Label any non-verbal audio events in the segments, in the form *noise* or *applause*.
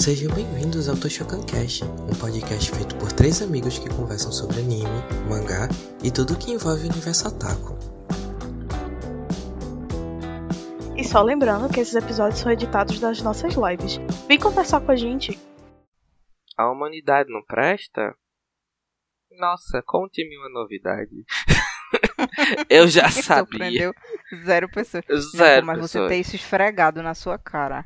Sejam bem-vindos ao Toshokan Cast, um podcast feito por três amigos que conversam sobre anime, mangá e tudo que envolve o universo Otaku. E só lembrando que esses episódios são editados das nossas lives. Vem conversar com a gente. A humanidade não presta? Nossa, conte-me uma novidade. *laughs* Eu já *laughs* sabia. Surpreendeu zero pessoas. Zero Não, mas você ter isso esfregado na sua cara.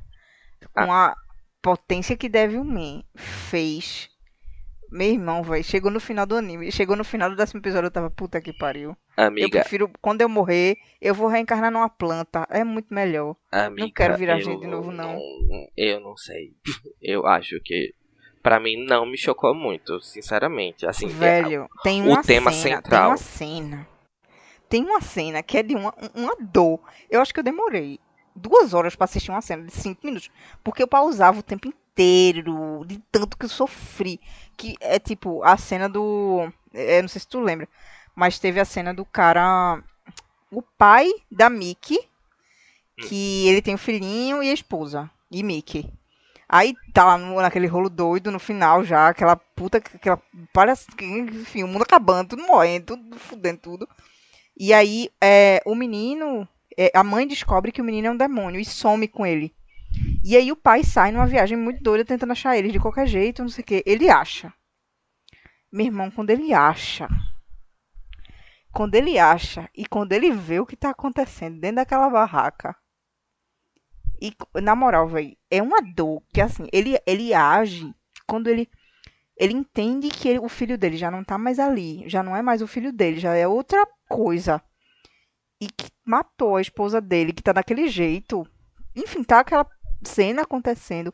Com Ah. a potência que Devilman fez. Meu irmão, velho, chegou no final do anime. Chegou no final do décimo episódio, eu tava, puta que pariu. Eu Amiga, prefiro, quando eu morrer, eu vou reencarnar numa planta. É muito melhor. amiga, quero virar eu gente de novo, não. Eu não sei. Eu acho que pra mim não me chocou muito, sinceramente. Assim, Velho, tem o uma tema cena, central. Tem uma cena. Tem uma cena que é de uma, uma dor. Eu acho que eu demorei duas horas pra assistir uma cena de cinco minutos. Porque eu pausava o tempo inteiro, de tanto que eu sofri. Que é tipo a cena do. Eu não sei se tu lembra. Mas teve a cena do cara. O pai da Mickey. Que ele tem o filhinho e a esposa. E Mickey. Aí tá lá no- naquele rolo doido no final já, aquela puta, aquela, parece que, enfim, o mundo acabando, tudo morrendo, tudo fudendo tudo. E aí é, o menino, é, a mãe descobre que o menino é um demônio e some com ele. E aí o pai sai numa viagem muito doida tentando achar ele de qualquer jeito, não sei o que. Ele acha. Meu irmão, quando ele acha, quando ele acha e quando ele vê o que tá acontecendo dentro daquela barraca, e na moral, velho, é uma dor que assim, ele, ele age quando ele ele entende que ele- o filho dele já não tá mais ali, já não é mais o filho dele, já é outra coisa. E que matou a esposa dele, que tá daquele jeito. Enfim, tá aquela cena acontecendo.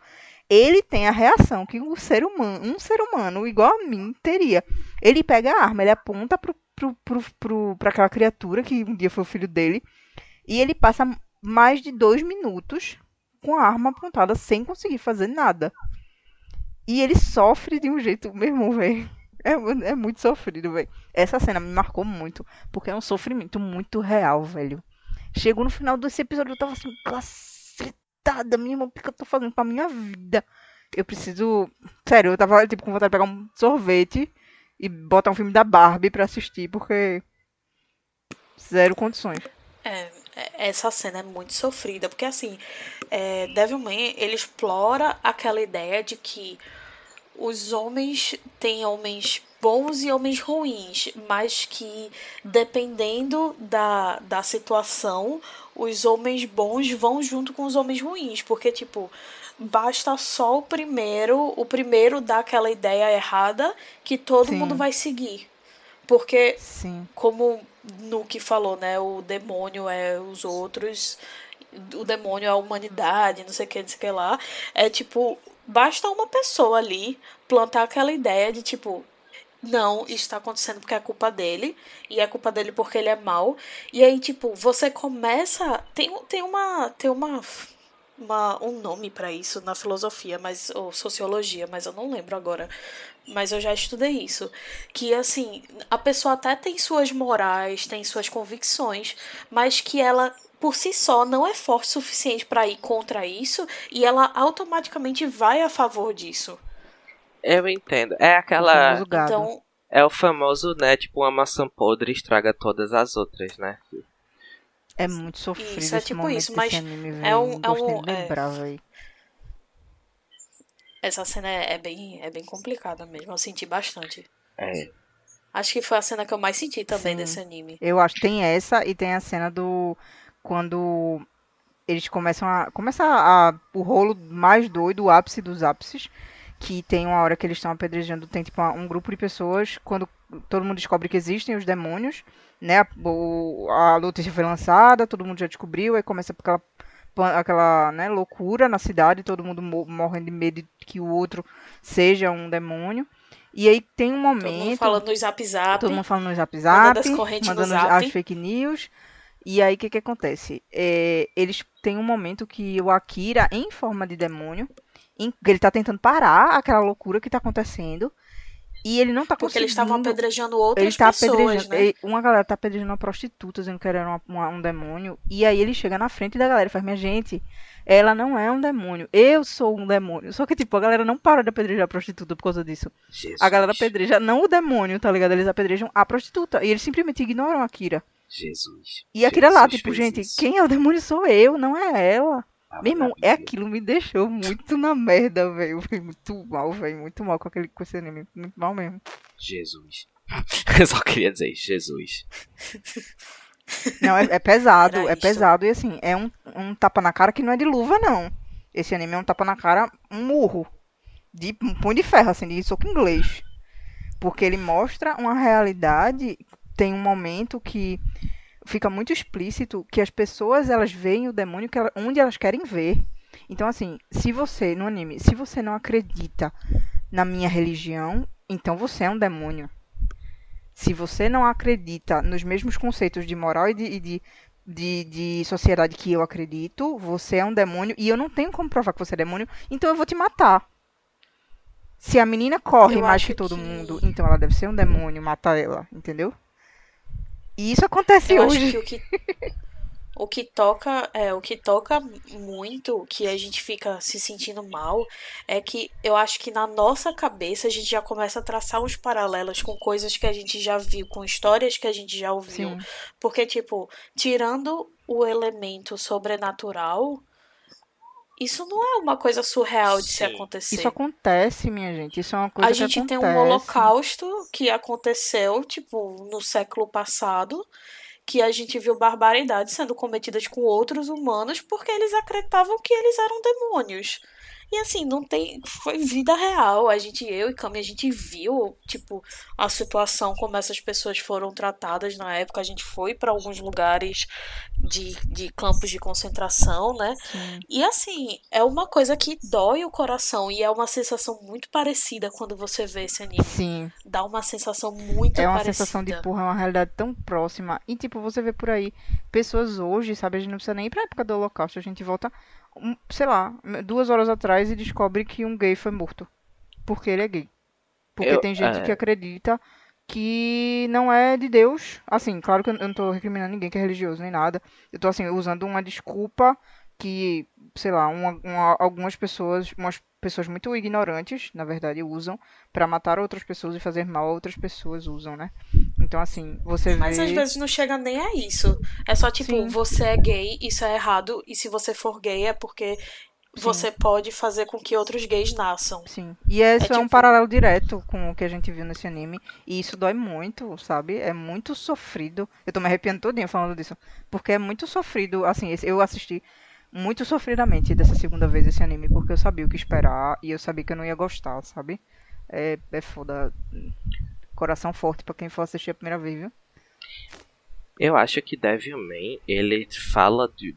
Ele tem a reação que um ser humano, um ser humano igual a mim teria. Ele pega a arma, ele aponta pro, pro, pro, pro, pra aquela criatura que um dia foi o filho dele. E ele passa mais de dois minutos com a arma apontada sem conseguir fazer nada. E ele sofre de um jeito, meu irmão, velho. É, é muito sofrido, velho. Essa cena me marcou muito, porque é um sofrimento muito real, velho. Chegou no final desse episódio, eu tava assim, cacetada, minha irmã, o que eu tô fazendo com a minha vida? Eu preciso. Sério, eu tava tipo com vontade de pegar um sorvete e botar um filme da Barbie pra assistir, porque. Zero condições. É, é- essa cena é muito sofrida, porque assim, é, Devilman, ele explora aquela ideia de que os homens têm homens bons e homens ruins, mas que dependendo da, da situação, os homens bons vão junto com os homens ruins, porque tipo, basta só o primeiro, o primeiro dar aquela ideia errada que todo Sim. mundo vai seguir. Porque Sim. como no que falou, né? O demônio é os outros, o demônio é a humanidade, não sei o que, não sei o que lá. É tipo, basta uma pessoa ali plantar aquela ideia de tipo. Não, isso tá acontecendo porque é culpa dele. E é culpa dele porque ele é mau. E aí, tipo, você começa. Tem, tem uma. Tem uma. uma um nome pra isso na filosofia, mas. ou sociologia, mas eu não lembro agora. Mas eu já estudei isso. Que assim, a pessoa até tem suas morais, tem suas convicções, mas que ela por si só não é forte o suficiente pra ir contra isso e ela automaticamente vai a favor disso. eu entendo. É aquela. Então, É o famoso, né? Tipo, uma maçã podre estraga todas as outras, né? É muito sofrido Isso, é esse tipo momento isso, mas anime, é um- é um- é. essa cena é, é bem, é bem complicada mesmo. Eu senti bastante. É. Acho que foi a cena que eu mais senti também Sim. desse anime. Eu acho que tem essa e tem a cena do. Quando eles começam a. Começa a, o rolo mais doido, o ápice dos ápices. Que tem uma hora que eles estão apedrejando. Tem tipo um grupo de pessoas. Quando todo mundo descobre que existem os demônios. Né? O- a notícia foi lançada, todo mundo já descobriu. Aí começa aquela, aquela né, loucura na cidade. Todo mundo mo- morrendo de medo de que o outro seja um demônio. E aí tem um Todo mundo momento. falando no zap zap. Todo mundo falando no zap Mandando zap, as correntes mandando zap. as fake news. E aí o que que acontece? É, eles têm um momento que o Akira, em forma de demônio, em- ele tá tentando parar aquela loucura que tá acontecendo. E ele não tá Porque conseguindo. eles estavam apedrejando outras ele tá pessoas, apedrejando. né? uma galera tá apedrejando uma prostituta, dizendo que ela era uma- uma- um demônio. E aí ele chega na frente da galera e faz: Minha gente, ela não é um demônio. Eu sou um demônio. Só que, tipo, a galera não para de apedrejar a prostituta por causa disso. Jesus. A galera apedreja não o demônio, tá ligado? Eles apedrejam a prostituta. E eles simplesmente ignoram a Kira. Jesus. E a Kira lá, tipo, gente, isso. quem é o demônio sou eu, não é ela. Tava Meu irmão, na é aquilo me deixou muito na merda, velho. Foi muito mal, velho. Muito mal com aquele com esse anime. Muito mal mesmo. Jesus. *laughs* Eu só queria dizer Jesus. Não, é, é pesado, Era é isso. pesado. E assim, é um, um tapa na cara que não é de luva, não. Esse anime é um tapa na cara, um murro. De um punho de ferro, assim, de soco inglês. Porque ele mostra uma realidade. Tem um momento que fica muito explícito que as pessoas elas veem o demônio que ela- onde elas querem ver. Então, assim, se você, no anime, se você não acredita na minha religião, então você é um demônio. Se você não acredita nos mesmos conceitos de moral e de, e de, de, de sociedade que eu acredito, você é um demônio e eu não tenho como provar que você é demônio, então eu vou te matar. Se a menina corre Eu mais que todo que- mundo, então ela deve ser um demônio, mata ela, entendeu? E isso acontece Eu acho hoje. que o que o que toca é o que toca muito que a gente fica se sentindo mal é que eu acho que na nossa cabeça a gente já começa a traçar uns paralelos com coisas que a gente já viu, com histórias que a gente já ouviu. Sim. Porque tipo, tirando o elemento sobrenatural, isso não é uma coisa surreal de se acontecer. Isso acontece, minha gente. Isso é uma coisa A que gente acontece. tem um holocausto que aconteceu, tipo, no século passado, que a gente viu barbaridades sendo cometidas com outros humanos porque eles acreditavam que eles eram demônios. E assim, não tem. Foi vida real. A gente, eu e Cami, a gente viu, tipo, a situação, como essas pessoas foram tratadas na época. A gente foi para alguns lugares de, de campos de concentração, né? Sim. E assim, é uma coisa que dói o coração e é uma sensação muito parecida quando você vê esse anime. Sim. Dá uma sensação muito É uma parecida. sensação de, porra, é uma realidade tão próxima. E, tipo, você vê por aí pessoas hoje, sabe? A gente não precisa nem ir pra época do Holocausto. A gente volta, sei lá, duas horas atrás e descobre que um gay foi morto. Porque ele é gay. Porque Eu- tem gente é. que acredita que não é de Deus. Assim, claro que eu não tô recriminando ninguém que é religioso nem nada. Eu tô, assim, usando uma desculpa que, sei lá, uma- uma- algumas pessoas, umas pessoas muito ignorantes, na verdade, usam pra matar outras pessoas e fazer mal a outras pessoas usam, né? Então, assim, você Mas vê. às vezes não chega nem a isso. É só tipo, Sim. você é gay, isso é errado, e se você for gay é porque você pode fazer com que outros gays nasçam. Sim. E esse é, um tipo- paralelo direto com o que a gente viu nesse anime. E isso dói muito, sabe? É muito sofrido. Eu tô me arrepiando todinho falando disso. Porque é muito sofrido. Assim, eu assisti muito sofridamente dessa segunda vez esse anime. Porque eu sabia o que esperar. E eu sabia que eu não ia gostar, sabe? É, é foda. Coração forte pra quem for assistir a primeira vez, viu? Eu acho que Devilman, ele fala de.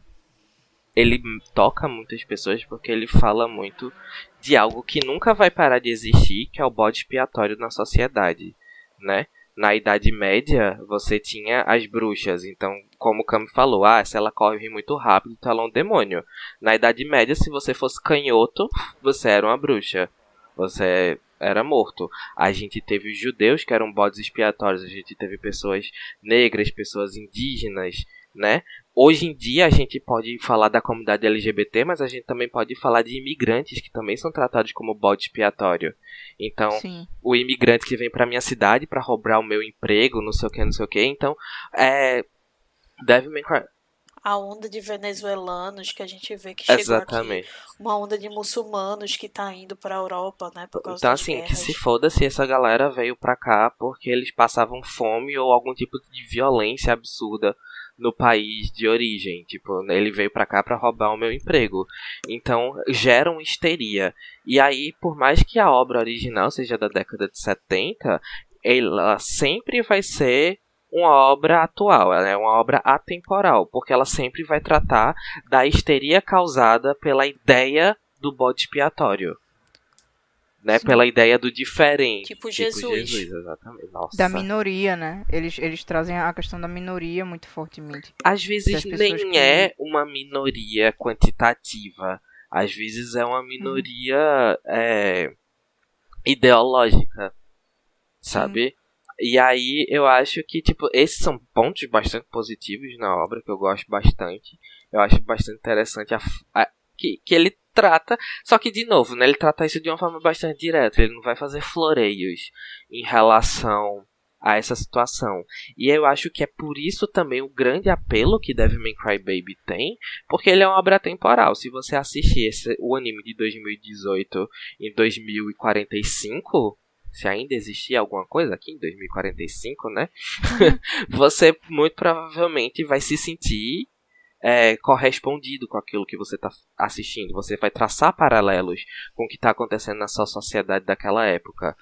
Ele toca muitas pessoas porque ele fala muito de algo que nunca vai parar de existir, que é o bode expiatório na sociedade, né? Na Idade Média, você tinha as bruxas, então, como o Cami falou, ah, se ela corre muito rápido, então ela é um demônio. Na Idade Média, se você fosse canhoto, você era uma bruxa. Você era morto. A gente teve os judeus, que eram bodes expiatórios, a gente teve pessoas negras, pessoas indígenas, né? Hoje em dia a gente pode falar da comunidade LGBT, mas a gente também pode falar de imigrantes que também são tratados como bode expiatório. Então, Sim. o imigrante que vem pra minha cidade pra roubar o meu emprego, não sei o que, não sei o que. Então, é. Devilman Cry. A onda de venezuelanos que a gente vê que chegou Exatamente. aqui. Uma onda de muçulmanos que tá indo pra Europa, né? Por causa Então, assim, que guerras. se foda se essa galera veio pra cá porque eles passavam fome ou algum tipo de violência absurda no país de origem. Tipo, ele veio pra cá pra roubar o meu emprego. Então, geram histeria. E aí, por mais que a obra original seja da década de 70, ela sempre vai ser uma obra atual, ela é uma obra atemporal, porque ela sempre vai tratar da histeria causada pela ideia do bode expiatório. Né, Sim. pela ideia do diferente. Tipo Jesus. exatamente. Nossa. Da minoria, né? Eles, eles trazem a questão da minoria muito fortemente. Às vezes nem que- é uma minoria quantitativa. Às vezes é uma minoria é, ideológica. sabe? E aí eu acho que, tipo, esses são pontos bastante positivos na obra que eu gosto bastante. Eu acho bastante interessante a, a, que, que ele trata. Só que, de novo, né, ele trata isso de uma forma bastante direta. Ele não vai fazer floreios em relação a essa situação. E eu acho que é por isso também o grande apelo que Devilman Crybaby tem, porque ele é uma obra temporal. Se você assistir esse, o anime de 2018 em 2045, se ainda existir alguma coisa aqui em 2045, né? *laughs* você muito provavelmente vai se sentir é, correspondido com aquilo que você está assistindo. Você vai traçar paralelos com o que está acontecendo na sua sociedade daquela época.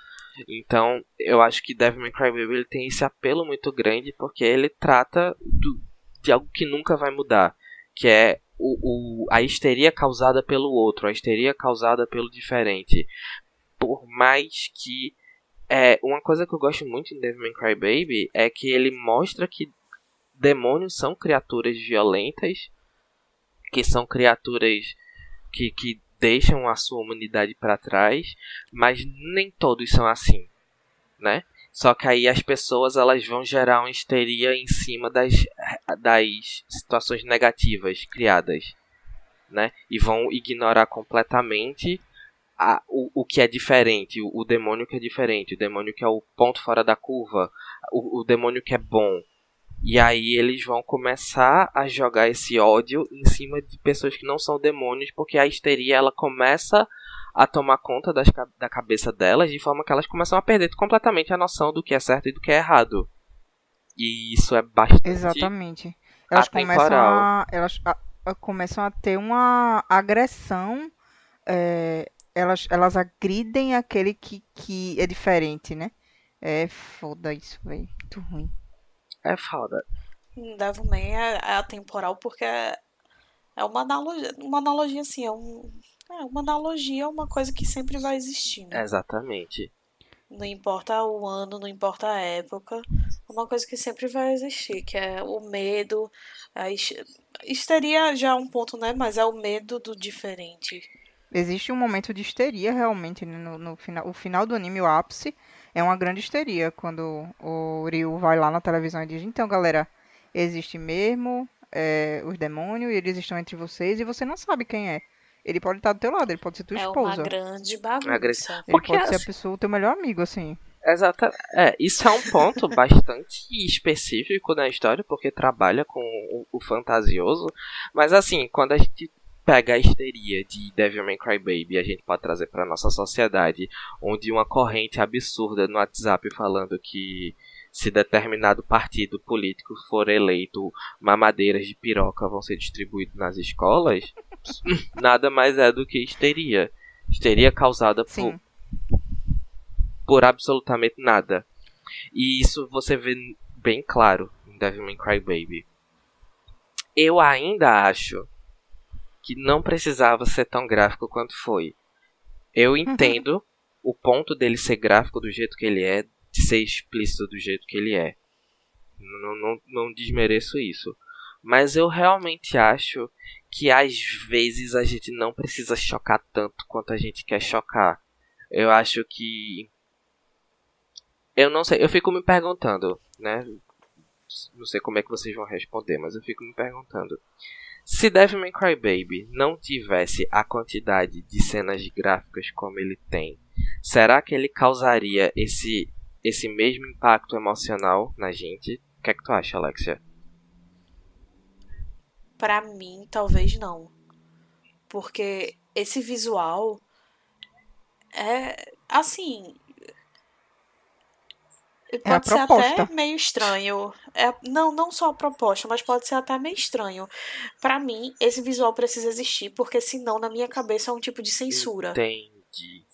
Então, eu acho que Devil May Cry Baby ele tem esse apelo muito grande porque ele trata do, de algo que nunca vai mudar, que é o, o, a histeria causada pelo outro, a histeria causada pelo diferente. Por mais que é, uma coisa que eu gosto muito em Devil May Cry Baby é que ele mostra que demônios são criaturas violentas, que são criaturas que, que deixam a sua humanidade para trás, mas nem todos são assim, né? Só que aí as pessoas elas vão gerar uma histeria em cima das, das situações negativas criadas, né? E vão ignorar completamente a, o, o que é diferente, o, o, demônio que é diferente, o demônio que é o ponto fora da curva, o, o demônio que é bom. E aí eles vão começar a jogar esse ódio em cima de pessoas que não são demônios, porque a histeria ela começa a tomar conta das, da cabeça delas, de forma que elas começam a perder completamente a noção do que é certo e do que é errado. E isso é bastante. Exatamente. Elas começam a, elas a, a, começam a ter uma agressão é, elas, elas agridem aquele que, que é diferente, né? É foda isso, velho. Muito ruim. É foda. Devilman é, é atemporal porque é, é uma analogia, uma analogia assim, é, um, é uma analogia, é uma coisa que sempre vai existir. Né? Exatamente. Não importa o ano, não importa a época, é uma coisa que sempre vai existir, que é o medo, a histeria já é um ponto, né? Mas é o medo do diferente. Existe um momento de histeria realmente né, no, no final. O final do anime, o ápice, é uma grande histeria quando o Ryu vai lá na televisão e diz: Então, galera, existe mesmo é, os demônios e eles estão entre vocês e você não sabe quem é. Ele pode estar do teu lado, ele pode ser tua é esposa. É uma grande bagunça. Ele pode ser a pessoa, o teu melhor amigo, assim. Exato. É, isso é um ponto bastante específico na história, porque trabalha com o, o fantasioso. Mas assim, quando a gente pega a histeria de Devilman Crybaby e a gente pode trazer para nossa sociedade, onde uma corrente absurda no WhatsApp falando que se determinado partido político for eleito, mamadeiras de piroca vão ser distribuídas nas escolas, *laughs* nada mais é do que histeria. Histeria causada por, por absolutamente nada. E isso você vê bem claro em Devilman Crybaby. Eu ainda acho que não precisava ser tão gráfico quanto foi. Eu uhum. entendo o ponto dele ser gráfico do jeito que ele é, de ser explícito do jeito que ele é. Não, não, não desmereço isso. Mas eu realmente acho que às vezes a gente não precisa chocar tanto quanto a gente quer chocar. Eu acho que. Eu não sei, eu fico me perguntando, né? Não sei como é que vocês vão responder, mas eu fico me perguntando. Se Devilman Crybaby não tivesse a quantidade de cenas gráficas como ele tem, será que ele causaria esse, esse mesmo impacto emocional na gente? O que é que tu acha, Alexia? Pra mim, talvez não. Porque esse visual é assim, é pode ser até meio estranho. É, não, não só a proposta, mas pode ser até meio estranho. Para mim, esse visual precisa existir, porque senão, na minha cabeça, é um tipo de censura. Entendi.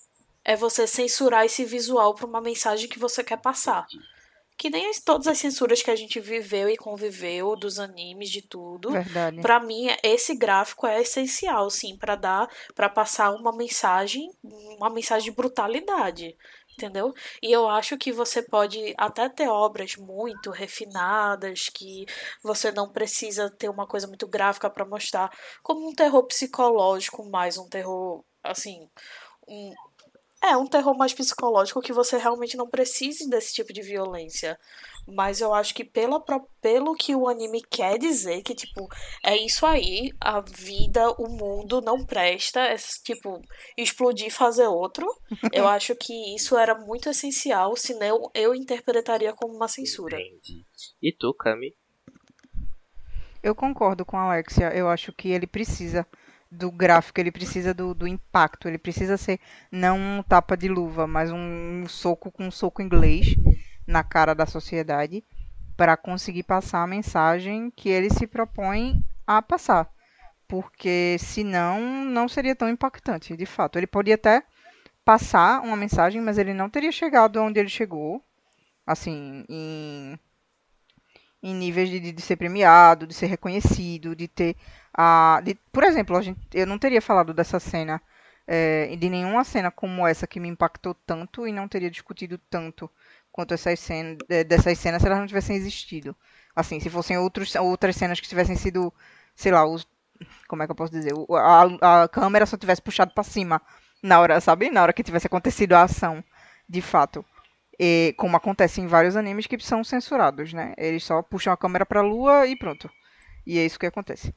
É você censurar esse visual pra uma mensagem que você quer passar. Entendi. Que nem as, todas as censuras que a gente viveu e conviveu, dos animes, de tudo. Verdade. Pra mim, esse gráfico é essencial, sim, para dar, para passar uma mensagem, uma mensagem de brutalidade entendeu? E eu acho que você pode até ter obras muito refinadas, que você não precisa ter uma coisa muito gráfica para mostrar, como um terror psicológico, mais um terror, assim, um, É um terror mais psicológico que você realmente não precise desse tipo de violência. Mas eu acho que pela, pelo que o anime quer dizer, que, tipo, é isso aí, a vida, o mundo não presta, é, tipo, explodir e fazer outro. *laughs* eu acho que isso era muito essencial, senão eu interpretaria como uma censura. Entendi. E tu, Cami? Eu concordo com a Alexia. Eu acho que ele precisa do gráfico, ele precisa do, do impacto, ele precisa ser não um tapa de luva, mas um, um soco com um soco inglês na cara da sociedade para conseguir passar a mensagem que ele se propõe a passar. Porque senão não seria tão impactante, de fato. Ele poderia até passar uma mensagem, mas ele não teria chegado onde ele chegou, assim, em, em níveis de, de ser premiado, de ser reconhecido, de ter a, de, por exemplo, gente, eu não teria falado dessa cena, é, de nenhuma cena como essa que me impactou tanto e não teria discutido tanto quanto essas cenas, dessas cenas se elas não tivessem existido. Assim, se fossem outros, outras cenas que tivessem sido, sei lá, os, como é que eu posso dizer? A, a câmera só tivesse puxado para cima na hora, sabe? Na hora que tivesse acontecido a ação, de fato. E, como acontece em vários animes que são censurados, né? Eles só puxam a câmera pra lua e pronto. E é isso que acontece.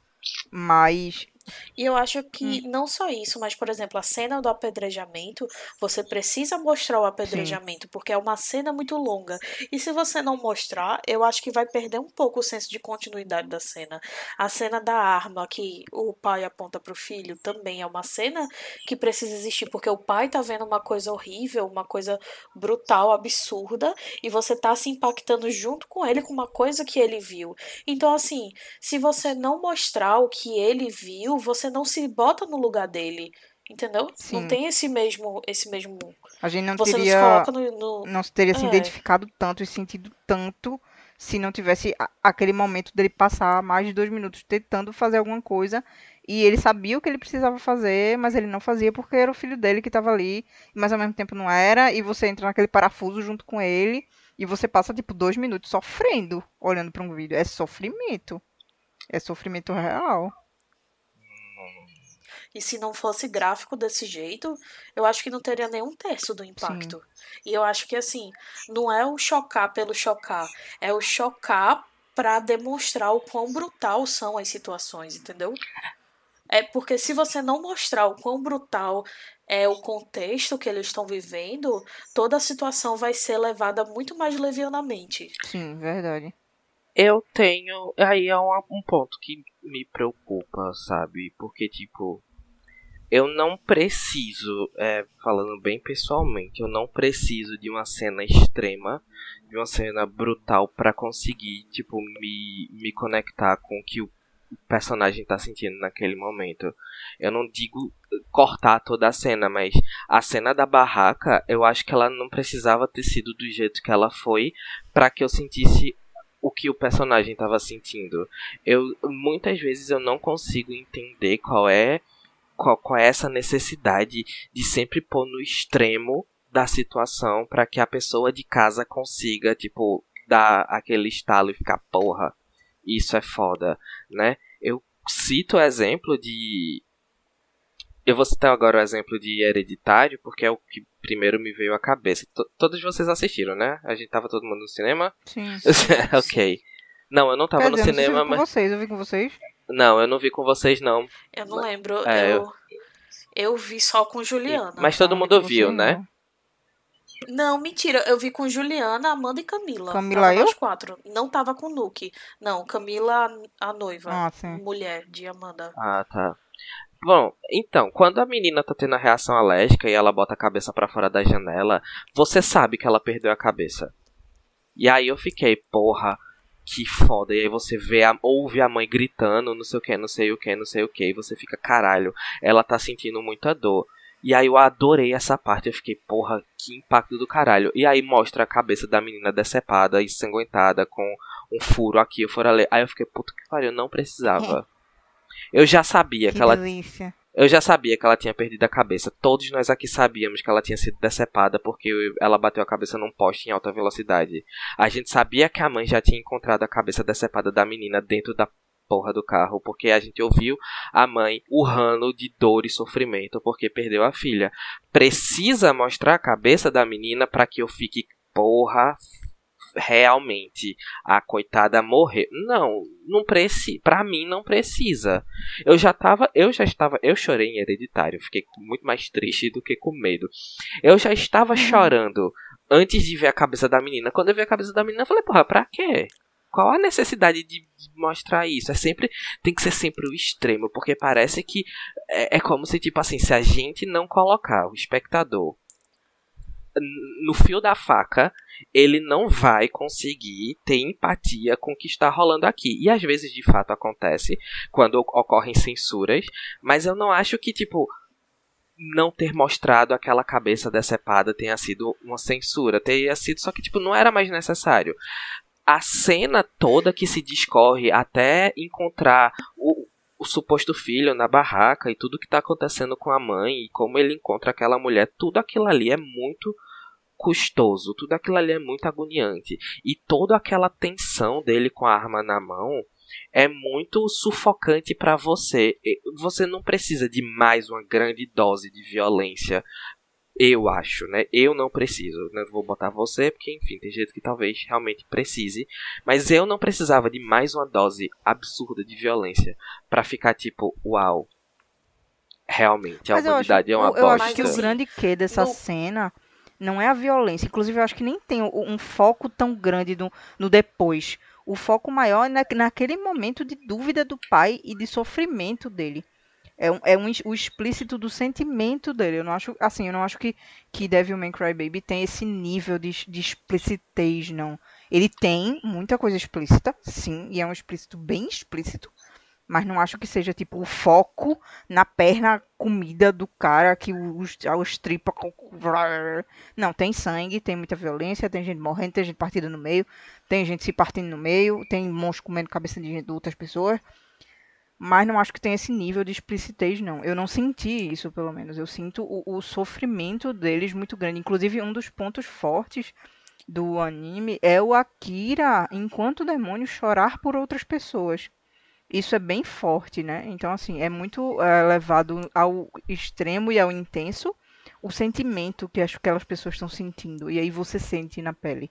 Mas e eu acho que hum. não só isso, mas, por exemplo, a cena do apedrejamento, você precisa mostrar o apedrejamento, Sim. porque é uma cena muito longa. E se você não mostrar, eu acho que vai perder um pouco o senso de continuidade da cena. A cena da arma que o pai aponta pro filho também é uma cena que precisa existir, porque o pai tá vendo uma coisa horrível, uma coisa brutal, absurda, e você tá se impactando junto com ele com uma coisa que ele viu. Então, assim, se você não mostrar o que ele viu, você não se bota no lugar dele. Entendeu? Sim. Não tem esse mesmo, esse mesmo. A gente não você teria. Não se, no, no... não se teria é. se identificado tanto e sentido tanto se não tivesse aquele momento dele passar mais de dois minutos tentando fazer alguma coisa e ele sabia o que ele precisava fazer, mas ele não fazia porque era o filho dele que estava ali, mas ao mesmo tempo não era, e você entra naquele parafuso junto com ele e você passa tipo dois minutos sofrendo olhando para um vídeo. É sofrimento. É sofrimento real. E se não fosse gráfico desse jeito, eu acho que não teria nenhum terço do impacto. Sim. E eu acho que assim, não é o chocar pelo chocar, é o chocar para demonstrar o quão brutal são as situações, entendeu? É porque se você não mostrar o quão brutal é o contexto que eles estão vivendo, toda a situação vai ser levada muito mais levianamente. Sim, verdade. Eu tenho. Aí é um, um ponto que me preocupa, sabe? Porque, tipo, eu não preciso, é, falando bem pessoalmente, eu não preciso de uma cena extrema, de uma cena brutal para conseguir, tipo, me, me conectar com o que o personagem tá sentindo naquele momento. Eu não digo cortar toda a cena, mas a cena da barraca, eu acho que ela não precisava ter sido do jeito que ela foi para que eu sentisse o que o personagem estava sentindo. Eu muitas vezes eu não consigo entender qual é qual, qual é essa necessidade de sempre pôr no extremo da situação para que a pessoa de casa consiga, tipo, dar aquele estalo e ficar, porra, isso é foda, né? Eu cito o exemplo de. Eu vou citar agora o exemplo de Hereditário, porque é o que primeiro me veio à cabeça. T todos vocês assistiram, né? A gente tava todo mundo no cinema? Sim. *laughs* ok. Não, eu não tava Quer no dizer, cinema, eu mas. Com vocês, eu vi com vocês. Não, eu não vi com vocês, não. Eu não lembro. É, eu, eu vi só com Juliana. Mas todo mundo viu, né? Não, mentira. Eu vi com Juliana, Amanda e Camila. Camila tava eu? Os quatro. Não tava com Nuke. Não, Camila, a noiva. Ah, sim. Mulher de Amanda. Ah, tá. Bom, então, quando a menina tá tendo a reação alérgica e ela bota a cabeça para fora da janela, você sabe que ela perdeu a cabeça. E aí eu fiquei, porra, que foda. E aí você vê a, ouve a mãe gritando, não sei o que, não sei o que, não sei o que, e você fica, caralho, ela tá sentindo muita dor. E aí eu adorei essa parte, eu fiquei, porra, que impacto do caralho. E aí mostra a cabeça da menina decepada, ensanguentada, com um furo aqui, furo ali. Aí eu fiquei, puta que pariu, não precisava. Eu já sabia que, que ela. Delícia. Eu já sabia que ela tinha perdido a cabeça. Todos nós aqui sabíamos que ela tinha sido decepada porque ela bateu a cabeça num poste em alta velocidade. A gente sabia que a mãe já tinha encontrado a cabeça decepada da menina dentro da porra do carro, porque a gente ouviu a mãe urrando de dor e sofrimento porque perdeu a filha. Precisa mostrar a cabeça da menina para que eu fique, porra, realmente a coitada morreu. Não, não precisa. Para mim não precisa. Eu já tava, eu já estava, eu chorei em Hereditário, fiquei muito mais triste do que com medo. Eu já estava uhum. chorando antes de ver a cabeça da menina. Quando eu vi a cabeça da menina, eu falei, porra, pra quê? Qual a necessidade de, mostrar isso? É sempre tem que ser sempre o extremo, porque parece que é, é como se tipo assim, se a gente não colocar o espectador no fio da faca, ele não vai conseguir ter empatia com o que está rolando aqui. E às vezes de fato acontece quando ocorrem censuras, mas eu não acho que tipo não ter mostrado aquela cabeça decepada tenha sido uma censura, teria sido só que tipo não era mais necessário. A cena toda que se discorre até encontrar o, o suposto filho na barraca e tudo que está acontecendo com a mãe e como ele encontra aquela mulher, tudo aquilo ali é muito custoso, tudo aquilo ali é muito agoniante. E toda aquela tensão dele com a arma na mão é muito sufocante para você. Você não precisa de mais uma grande dose de violência. Eu acho, né? Eu não preciso. Não vou botar você, porque, enfim, tem gente que talvez realmente precise. Mas eu não precisava de mais uma dose absurda de violência para ficar tipo, uau. Realmente, a Mas humanidade acho, é uma eu bosta. Eu acho que o grande que dessa no... cena não é a violência. Inclusive, eu acho que nem tem um foco tão grande no, no depois. O foco maior é na, naquele momento de dúvida do pai e de sofrimento dele é, um, é um, o explícito do sentimento dele. Eu não acho, assim, eu não acho que, que Devilman Crybaby tem esse nível de, de explicitez, não. Ele tem muita coisa explícita, sim, e é um explícito bem explícito, mas não acho que seja, tipo, o foco na perna comida do cara que os, os tripa. Não, tem sangue, tem muita violência, tem gente morrendo, tem gente partida no meio, tem gente se partindo no meio, tem monstros comendo cabeça de, de outras pessoas mas não acho que tem esse nível de explicitez, não. Eu não senti isso, pelo menos. Eu sinto o, o, sofrimento deles muito grande. Inclusive, um dos pontos fortes do anime é o Akira, enquanto demônio, chorar por outras pessoas. Isso é bem forte, né? Então, assim, é muito é, levado ao extremo e ao intenso o sentimento que aquelas pessoas estão sentindo. E aí você sente na pele.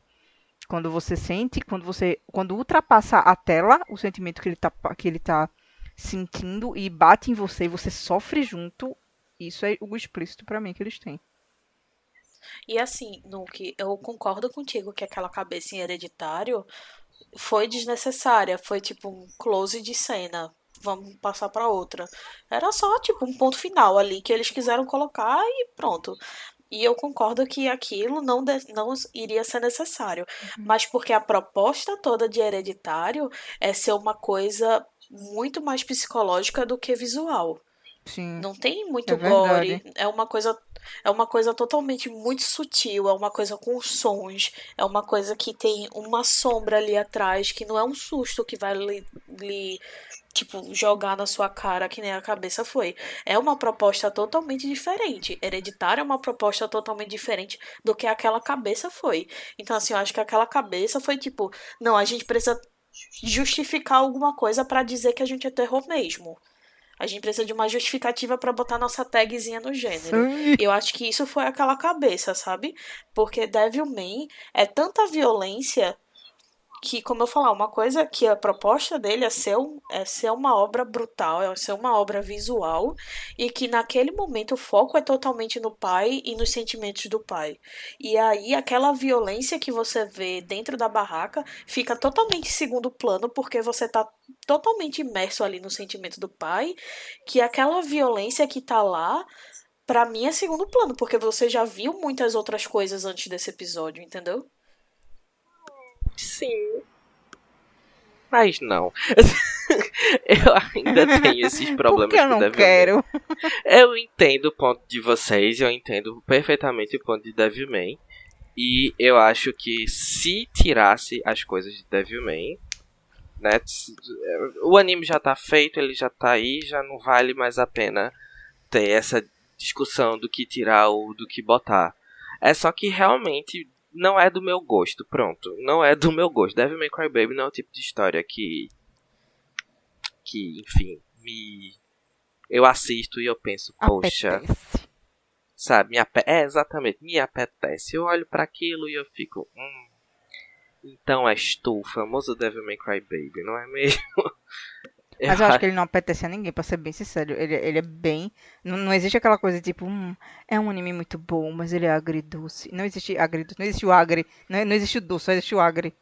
Quando você sente, quando você. Quando ultrapassa a tela, o sentimento que ele tá, que ele tá sentindo e bate em você e você sofre junto, isso é o explícito para mim que eles têm. E assim, Nuke, eu concordo contigo que aquela cabeça em hereditário foi desnecessária, foi tipo um close de cena. Vamos passar para outra. Era só tipo um ponto final ali que eles quiseram colocar e pronto. E eu concordo que aquilo não, de, não iria ser necessário. Uhum. Mas porque a proposta toda de hereditário é ser uma coisa muito mais psicológica do que visual. Sim. Não tem muito é gore. É uma coisa é uma coisa totalmente muito sutil, é uma coisa com sons, é uma coisa que tem uma sombra ali atrás, que não é um susto que vai lhe, lhe tipo, jogar na sua cara que nem a cabeça foi. É uma proposta totalmente diferente. Hereditário é uma proposta totalmente diferente do que aquela cabeça foi. Então, assim, eu acho que aquela cabeça foi tipo, não, a gente precisa justificar alguma coisa para dizer que a gente é terror mesmo. A gente precisa de uma justificativa para botar nossa tagzinha no gênero. Sim. Eu acho que isso foi aquela cabeça, sabe? Porque Devilman é tanta violência que, como eu falar, uma coisa que a proposta dele é ser, um, é ser uma obra brutal, é ser uma obra visual, e que naquele momento o foco é totalmente no pai e nos sentimentos do pai. E aí aquela violência que você vê dentro da barraca fica totalmente segundo plano, porque você tá totalmente imerso ali no sentimento do pai, que aquela violência que tá lá para mim é segundo plano, porque você já viu muitas outras coisas antes desse episódio, entendeu? Sim. Mas não. *laughs* eu ainda tenho esses problemas Porque eu não quero. Eu entendo o ponto de vocês, eu entendo perfeitamente o ponto de Devilman. E eu acho que se tirasse as coisas de Devilman, né? O anime já tá feito, ele já tá aí, já não vale mais a pena ter essa discussão do que tirar ou do que botar. É só que realmente não é do meu gosto, pronto. Não é do meu gosto. Devil May Cry Baby não é o tipo de história que que, enfim, me. Eu assisto e eu penso, poxa, Apetece. sabe, me ape... é exatamente, me apetece. Eu olho para aquilo e eu fico, hum, então és tu, o famoso Devil May Cry Baby, não é mesmo? *laughs* Mas eu acho que ele não apetece a ninguém, pra ser bem sincero. Ele, ele é bem. Não, não existe aquela coisa tipo, hum, é um anime muito bom, mas ele é agridoce. Não existe agridoce, não existe o agri. Não, não existe o doce, só existe o agri.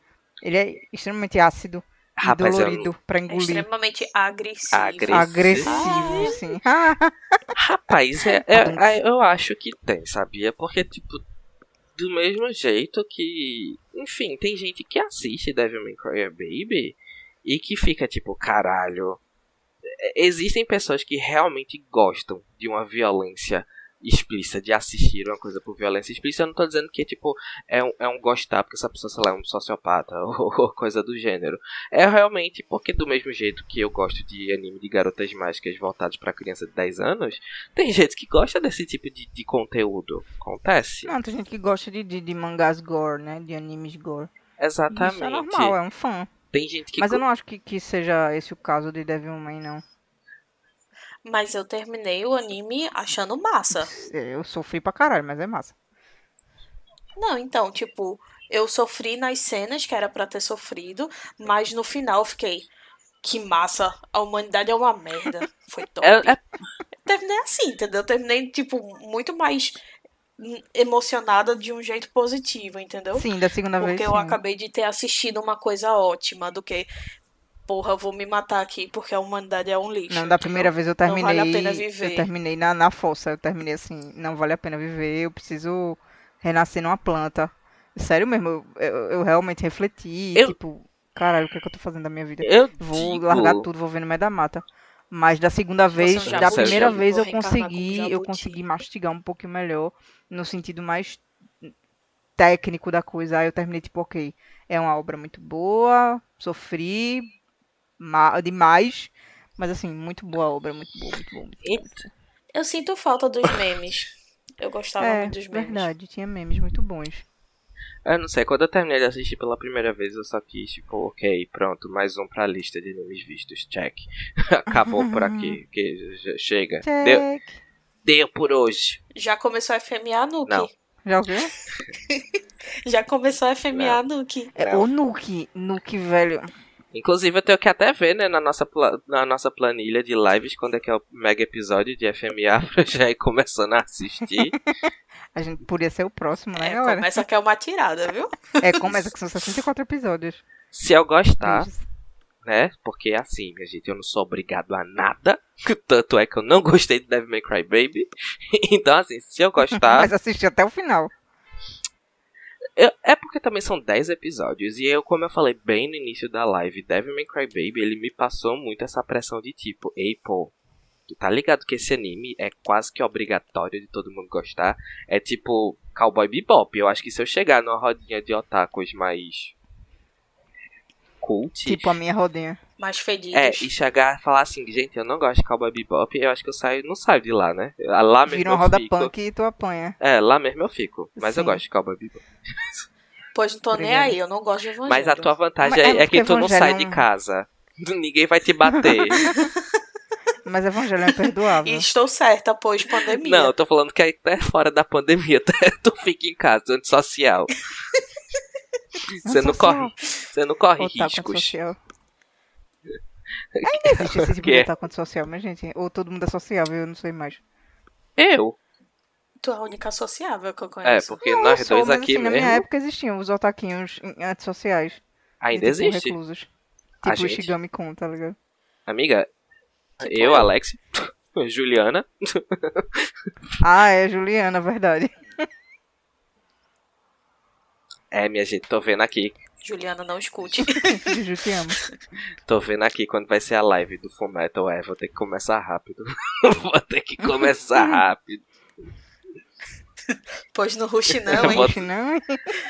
Ele é extremamente ácido Rapaz, eu dolorido pra É engolir. extremamente agressivo. Agressivo. Agressivo, sim. *laughs* Rapaz, é, é- é- eu acho que tem, sabia? Porque, tipo, do mesmo jeito que. Enfim, tem gente que assiste Devil May Cry Baby e que fica tipo, caralho. É, Existem pessoas que realmente gostam de uma violência explícita, de assistir uma coisa por violência explícita. Eu não tô dizendo que, tipo, é um, é um gostar porque essa pessoa, sei lá, é um sociopata ou, *laughs* ou coisa do gênero. É realmente porque, do mesmo jeito que eu gosto de anime de garotas mágicas voltados pra criança de 10 anos, tem gente que gosta desse tipo de, de conteúdo. Acontece. Não, tem gente que gosta de, de, de mangás gore, né? De animes gore. Exatamente. Isso é normal, é um fã. Tem gente que Mas eu não acho que, que seja esse o caso de Devilman, não. Mas eu terminei o anime achando massa. Eu sofri pra caralho, mas é massa. Não, então, tipo, eu sofri nas cenas que era pra ter sofrido, mas no final eu fiquei. Que massa, a humanidade é uma merda. Foi top. É- é- Eu terminei assim, entendeu? Eu terminei, tipo, muito mais emocionada de um jeito positivo, entendeu? Sim, da segunda vez. Porque eu sim. acabei de ter assistido uma coisa ótima do que, porra, vou me matar aqui porque a humanidade é um lixo. Não, da primeira vez eu terminei. Não vale a pena viver. Eu terminei na, na fossa. Eu terminei assim, não vale a pena viver, eu preciso renascer numa planta. Sério mesmo, eu, eu, eu realmente refleti, Eu- tipo, caralho, o que, é que eu tô fazendo da minha vida? eu Vou digo- largar tudo, vou ver no meio da mata. Mas da segunda vez, da primeira vez eu consegui, eu consegui mastigar um pouquinho melhor, no sentido mais técnico da coisa. Aí eu terminei tipo, ok, é uma obra muito boa, sofri ma- demais, mas assim, muito boa a obra, muito boa, muito boa. Muito boa. Eu sinto falta dos memes. Eu gostava É, muito dos memes. verdade, tinha memes muito bons. Eu não sei, quando eu terminei de assistir pela primeira vez, eu só quis, tipo, ok, pronto, mais um pra lista de animes vistos, check. *laughs* Acabou por aqui, que já- chega. Deu, Check. deu por hoje. Já começou a FMA Nuke. Não. Já ouviu? *laughs* Já começou a FMA Nuke. É, Não. o Nuke, Nuke, velho. Inclusive, eu tenho que até ver, né, na nossa, na nossa planilha de lives, quando é que é o mega episódio de FMA, *laughs* pra já ir começando a assistir. *laughs* A gente podia ser o próximo, né, É, galera? começa que é uma tirada, viu? *laughs* É, começa que são 64 episódios. Se eu gostar, Beijos. né, porque assim, minha gente, eu não sou obrigado a nada. Tanto é que eu não gostei de Devil May Cry Baby. Então, assim, se eu gostar. Mas assisti até o final. É porque também são 10 episódios. E eu, como eu falei bem no início da live, Devil May Cry Baby, ele me passou muito essa pressão de tipo, ei, pô, tu tá ligado que esse anime é quase que obrigatório de todo mundo gostar? É tipo Cowboy Bebop. Eu acho que se eu chegar numa rodinha de otakus mais cult, Tipo a minha rodinha. Mais fedidos. é, e chegar e falar assim, gente, eu não gosto de Cowboy Bebop, eu acho que eu saio, não saio de lá, né? Lá mesmo Vira uma eu roda fico. punk e tu apanha. É, lá mesmo eu fico. Mas eu Sim. gosto de Cowboy Bebop. Pois não tô nem aí, eu não gosto de evangelho. Mas a tua vantagem é é, é que tu não sai de casa. *laughs* Ninguém vai te bater. *laughs* Mas Evangelho é perdoável. E estou certa, pois pandemia. não, eu tô falando que aí é fora da pandemia. *laughs* Tu fica em casa, antissocial. *laughs* Você não corre, você não corre Otaku riscos. social. Ainda existe esse tipo de otaku social, mas gente, ou todo mundo é sociável, eu não sei mais. Eu? Tu é a única sociável que eu É, conheço. porque Não, nós sou, dois mas, aqui assim, Na mesmo. minha época existiam os otaquinhos em- antissociais. Ainda tipo, existe. reclusos. A Tipo o? Shigami Kun, tá ligado? Amiga, Tipo eu, eu. Alex, *laughs* Juliana. Ah, é Juliana, verdade. É, minha gente, tô vendo aqui. Juliana, não escute. *laughs* Juju, te amo. Tô vendo aqui quando vai ser a live do Fullmetal. É, vou ter que começar rápido. *laughs* vou ter que começar rápido. pois no rush não, hein? Vou- não.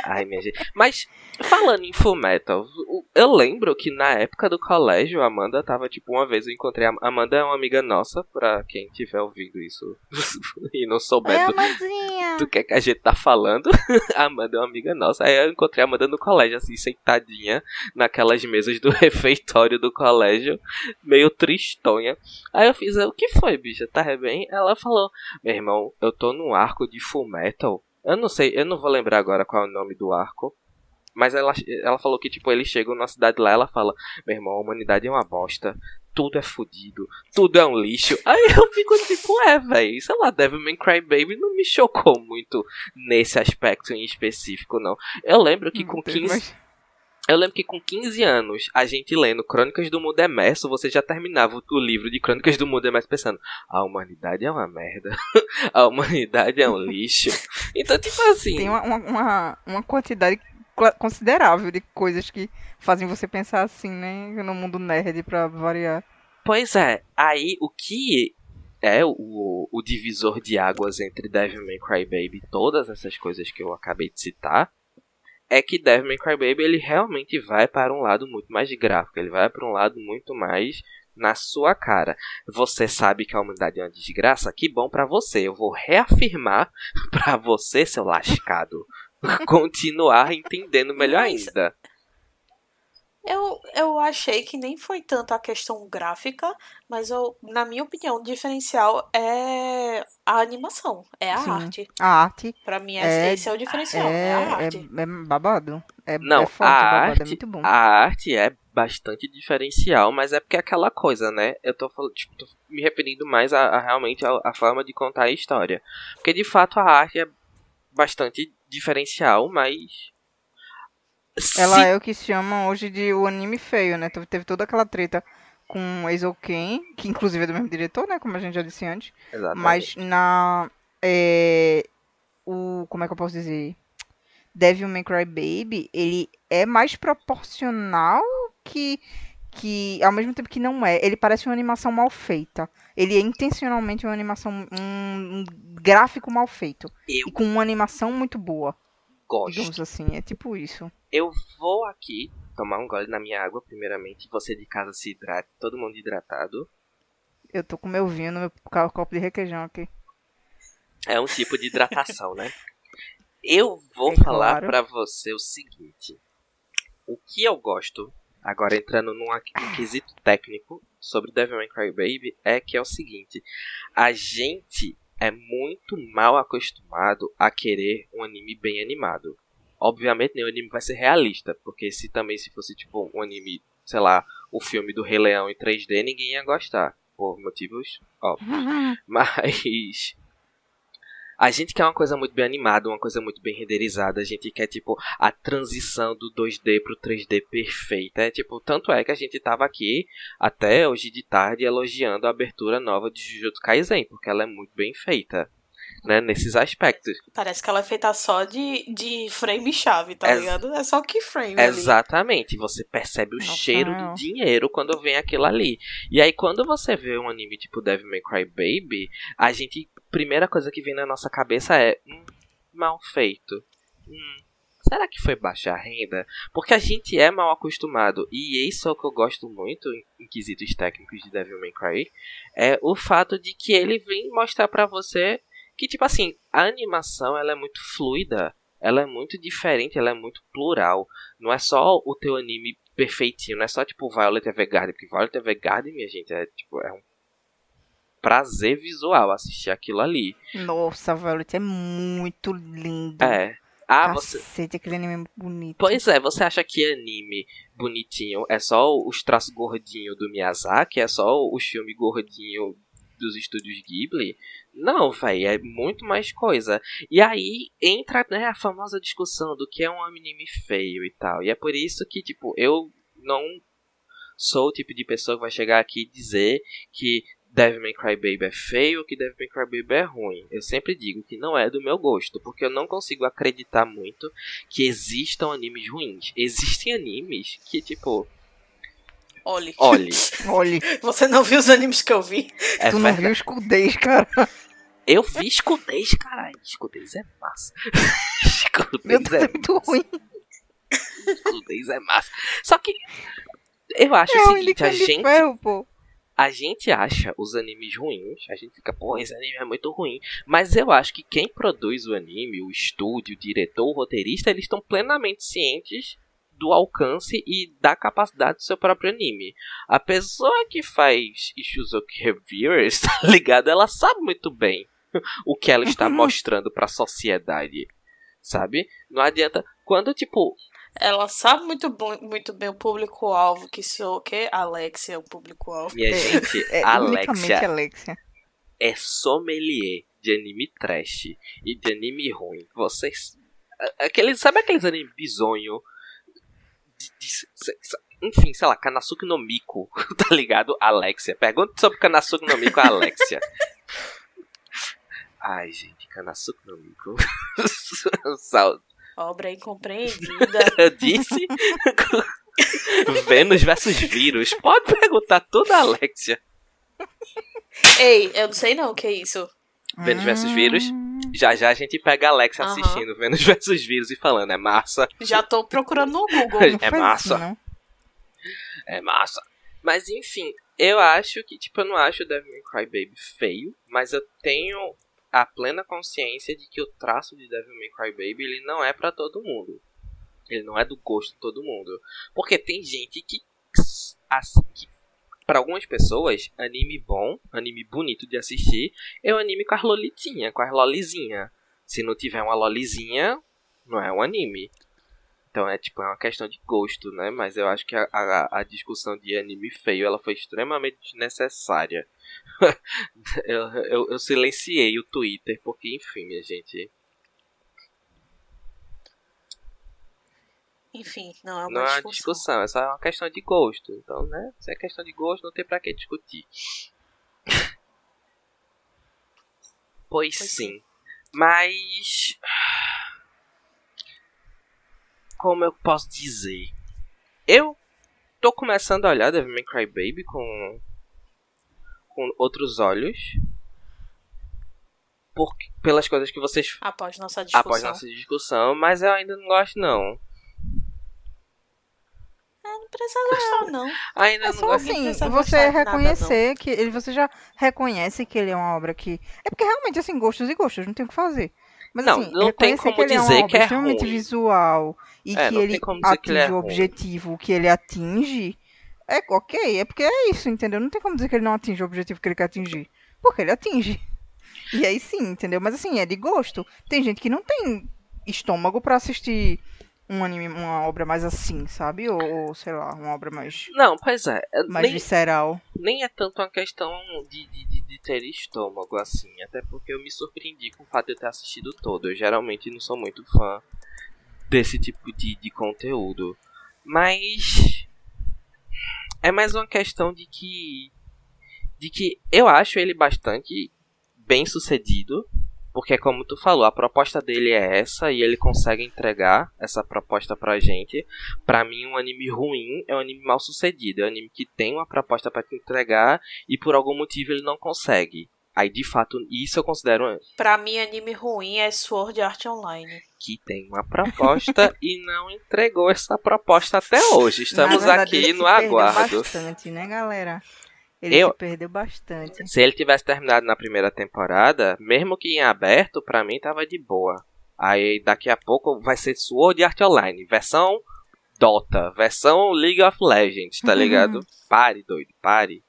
Ai, minha gente. Mas, falando em Fullmetal, o- eu lembro que na época do colégio, a Amanda tava, tipo, uma vez eu encontrei. A Amanda é uma amiga nossa, pra quem tiver ouvindo isso *laughs* e não souber do, do que, é que a gente tá falando. *laughs* a Amanda é uma amiga nossa. Aí eu encontrei a Amanda no colégio, assim, sentadinha naquelas mesas do *laughs* refeitório do colégio, meio tristonha. Aí eu fiz, o que foi, bicha? Tá bem? Ela falou, meu irmão, eu tô num arco de full metal. Eu não sei, eu não vou lembrar agora qual é o nome do arco. Mas ela, ela falou que, tipo, eles chegam na cidade lá, ela fala, meu irmão, a humanidade é uma bosta. Tudo é fodido, tudo é um lixo. Aí eu fico tipo, é, velho, sei lá, Devilman Crybaby não me chocou muito nesse aspecto em específico, não. Eu lembro que com 15, Mas- eu lembro que com 15 anos, a gente lendo Crônicas do Mundo Emerso, você já terminava o livro de Crônicas do Mundo Emerso pensando: a humanidade é uma merda, *laughs* a humanidade é um lixo. Então, tipo assim. Tem uma, uma, uma, quantidade considerável de coisas que fazem você pensar assim, né? No mundo nerd, pra variar. Pois é, aí o que é o, o divisor de águas entre Devilman Crybaby e todas essas coisas que eu acabei de citar é que Devilman Crybaby ele realmente vai para um lado muito mais gráfico, ele vai para um lado muito mais na sua cara. Você sabe que a humanidade é uma desgraça? Que bom pra você. Eu vou reafirmar *laughs* pra você, seu lascado, *laughs* continuar entendendo melhor Mas- ainda. Eu, eu achei que nem foi tanto a questão gráfica, mas eu, na minha opinião, o diferencial é a animação, é a Sim. arte. A arte Pra mim, É- esse é o diferencial, é, é, a é, arte. é babado. É, Não, é forte, a babado, arte, é muito bom. a arte é bastante diferencial, mas é porque é aquela coisa, né? Eu tô falando, tipo, tô me referindo mais a, a realmente a, a forma de contar a história. Porque de fato a arte é bastante diferencial, mas Ela se- é o que chamam hoje de o anime feio, né? Teve- Teve toda aquela treta com Eizou Ken, que inclusive é do mesmo diretor, né? Como a gente já disse antes. Exatamente. Mas na. É, o. Como é que eu posso dizer? Devil May Cry Baby, ele é mais proporcional que. Que ao mesmo tempo que não é, ele parece uma animação mal feita. Ele é intencionalmente uma animação, um, um gráfico mal feito. Eu E com uma animação muito boa, gosto. digamos assim. É tipo isso. Eu vou aqui tomar um gole na minha água, primeiramente. Você de casa se hidrate, todo mundo hidratado. Eu tô com meu vinho no meu copo de requeijão aqui. É um tipo de hidratação, né? *laughs* Eu vou É falar claro. pra você o seguinte. O que eu gosto, agora entrando num quesito técnico sobre Devil May Cry Baby, é que é o seguinte. A gente é muito mal acostumado a querer um anime bem animado. Obviamente nenhum anime vai ser realista, porque se também se fosse tipo um anime, sei lá, o filme do Rei Leão em 3D, ninguém ia gostar. Por motivos óbvios. *laughs* Mas a gente quer uma coisa muito bem animada, uma coisa muito bem renderizada. A gente quer, tipo, a transição do 2D pro 3D perfeita. É, tipo, tanto é que a gente tava aqui até hoje de tarde elogiando a abertura nova de Jujutsu Kaisen, porque ela é muito bem feita, né, nesses aspectos. Parece que ela é feita só de, de frame-chave, tá Ex- ligado? É só keyframe ali. Exatamente, você percebe o Nossa, cheiro não. do dinheiro quando vem aquilo ali. E aí quando você vê um anime tipo Devil May Cry Baby, a gente primeira coisa que vem na nossa cabeça é hum, mal feito. Hum, será que foi baixa renda? Porque a gente é mal acostumado e isso é o que eu gosto muito em, em quesitos técnicos de Devil May Cry, é o fato de que ele vem mostrar pra você que tipo assim, a animação ela é muito fluida, ela é muito diferente, ela é muito plural. Não é só o teu anime perfeitinho, não é só tipo Violet Evergarden, porque Violet Evergarden, minha gente, é tipo é um prazer visual assistir aquilo ali. Nossa, Violet é muito lindo. É. Ah, você Cacete, aquele anime é bonito. Pois é, você acha que anime bonitinho é só os traços gordinhos do Miyazaki? É só os filmes gordinhos dos estúdios Ghibli? Não, véi, é muito mais coisa. E aí entra né, a famosa discussão do que é um anime feio e tal. E é por isso que, tipo, eu não sou o tipo de pessoa que vai chegar aqui e dizer que Devil May Cry Baby é feio ou que Devil May Cry Baby é ruim. Eu sempre digo que não é do meu gosto, porque eu não consigo acreditar muito que existam animes ruins. Existem animes que, tipo, Olhe. olhe, *laughs* Olha, Você não viu os animes que eu vi? é tu não verdade. viu escudez, cara. Eu vi escudez, caralho. Escudez é massa. *laughs* Meu escudez Deus, é é muito ruim. nudez é massa. Só que eu acho É o um seguinte, a gente, ferro, pô. a gente acha os animes ruins, a gente fica, pô, esse anime é muito ruim. Mas eu acho que quem produz o anime, o estúdio, o diretor, o roteirista, eles estão plenamente cientes do alcance e da capacidade do seu próprio anime. A pessoa que faz Ishuzoku Reviewers, *laughs* tá ligado? Ela sabe muito bem *laughs* o que ela está mostrando pra sociedade. Sabe? Não adianta. Quando, tipo, Ela sabe muito, muito bem o público-alvo, que sou o quê? Alexia é o público-alvo. minha É, gente, É Alexia Alexia. é sommelier de anime trash e de anime ruim. Vocês. a- Aqueles, sabe aqueles anime bizonho? Enfim, sei lá, Kanasuke no Miku, *laughs* tá ligado? Alexia. Pergunta sobre Kanasuke no Miku a Alexia. *laughs* Ai, gente, Kanasuke no Miku. *laughs* Saudade. Obra incompreendida. Eu disse. Vênus versus vírus. Pode perguntar tudo a Alexia. Ei, eu não sei não o que é isso. Vênus versus vírus. Já já a gente pega a Alexa Aham. assistindo Vênus *laughs* versus vírus e falando, é massa, Já tô procurando no Google. Não *laughs* É faz massa. não. é massa. Mas enfim, eu acho que, tipo, eu não acho o Devil May Cry Baby feio, mas eu tenho a plena consciência de que o traço de Devil May Cry Baby, ele não é pra todo mundo. Ele não é do gosto de todo mundo. Porque tem gente que, assim, que para algumas pessoas, anime bom, anime bonito de assistir, é o anime com as lolitinhas, com as lolizinha. Se não tiver uma lolizinha, não é um anime. Então é tipo é uma questão de gosto, né? Mas eu acho que a, a, a discussão de anime feio ela foi extremamente desnecessária. *laughs* eu, eu, eu silenciei o Twitter porque, enfim, minha gente, Enfim, não é uma não é uma discussão. discussão, é só uma questão de gosto. Então, né? Se é questão de gosto, não tem pra que discutir. *laughs* pois, Pois sim. Mas. Como eu posso dizer? Eu tô começando a olhar Devil May Cry Baby com. com outros olhos. Por, pelas coisas que vocês Após nossa discussão. após nossa discussão, mas eu ainda não gosto não. Não precisa gostar, não. Ainda É não só gosto. Ninguém assim, você de nada, reconhecer que ele, você já reconhece que ele é uma obra que é porque realmente assim gostos e gostos, não tem o que fazer. Mas Não, assim, não tem reconhecer como que ele é dizer uma obra que é extremamente ruim. visual e É, que não ele dizer que ele é atinge o ruim. objetivo que ele atinge. É ok, é porque é isso, entendeu? Não tem como dizer que ele não atinge o objetivo que ele quer atingir. Porque ele atinge. E aí sim, entendeu? Mas assim, é de gosto. Tem gente que não tem estômago pra assistir um anime, uma obra mais assim, sabe? Ou, ou, sei lá, uma obra mais, Não, pois é. é, mais Nem, visceral. nem é tanto uma questão de, de, de, de ter estômago, assim. Até porque eu me surpreendi com o fato de eu ter assistido todo. Eu geralmente não sou muito fã desse tipo de, de conteúdo. Mas. É mais uma questão de que. De que eu acho ele bastante bem sucedido. Porque, como tu falou, a proposta dele é essa e ele consegue entregar essa proposta pra gente. Pra mim, um anime ruim é um anime mal sucedido. É um anime que tem uma proposta pra te entregar e por algum motivo ele não consegue. Aí, de fato, isso eu considero Pra mim, anime ruim é Sword Art Online. que tem uma proposta *laughs* e não entregou essa proposta até hoje. Estamos verdade, aqui no aguardo. bastante, né, galera? Ele Eu- se perdeu bastante. Se ele tivesse terminado na primeira temporada, mesmo que em aberto, pra mim tava de boa. Aí daqui a pouco vai ser Sword Art Online, versão Dota, versão League of Legends, tá ligado? *laughs* Pare, doido, pare.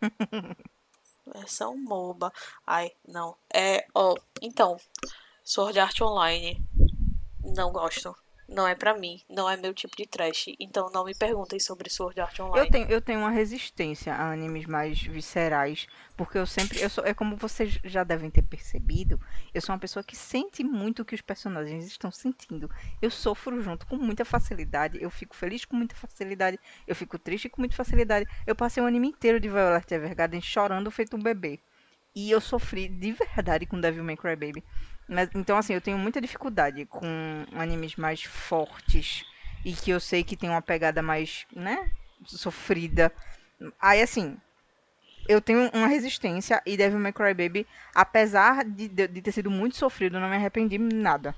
*laughs* Versão MOBA. Ai, não. É, ó, então, Sword Art Online. Não gosto. Não é pra mim. Não é meu tipo de trash. Então não me perguntem sobre Sword Art Online. Eu tenho, eu tenho uma resistência a animes mais viscerais, porque eu sempre, eu sou, é como vocês já devem ter percebido, eu sou uma pessoa que sente muito o que os personagens estão sentindo. Eu sofro junto com muita facilidade, eu fico feliz com muita facilidade, eu fico triste com muita facilidade. Eu passei o anime inteiro de Violet Evergarden chorando feito um bebê. E eu sofri de verdade com Devil May Cry Baby. Mas, então, assim, eu tenho muita dificuldade com animes mais fortes e que eu sei que tem uma pegada mais, né, sofrida. Aí, assim, eu tenho uma resistência e Devil May Cry Baby, apesar de, de, de ter sido muito sofrido, não me arrependi nada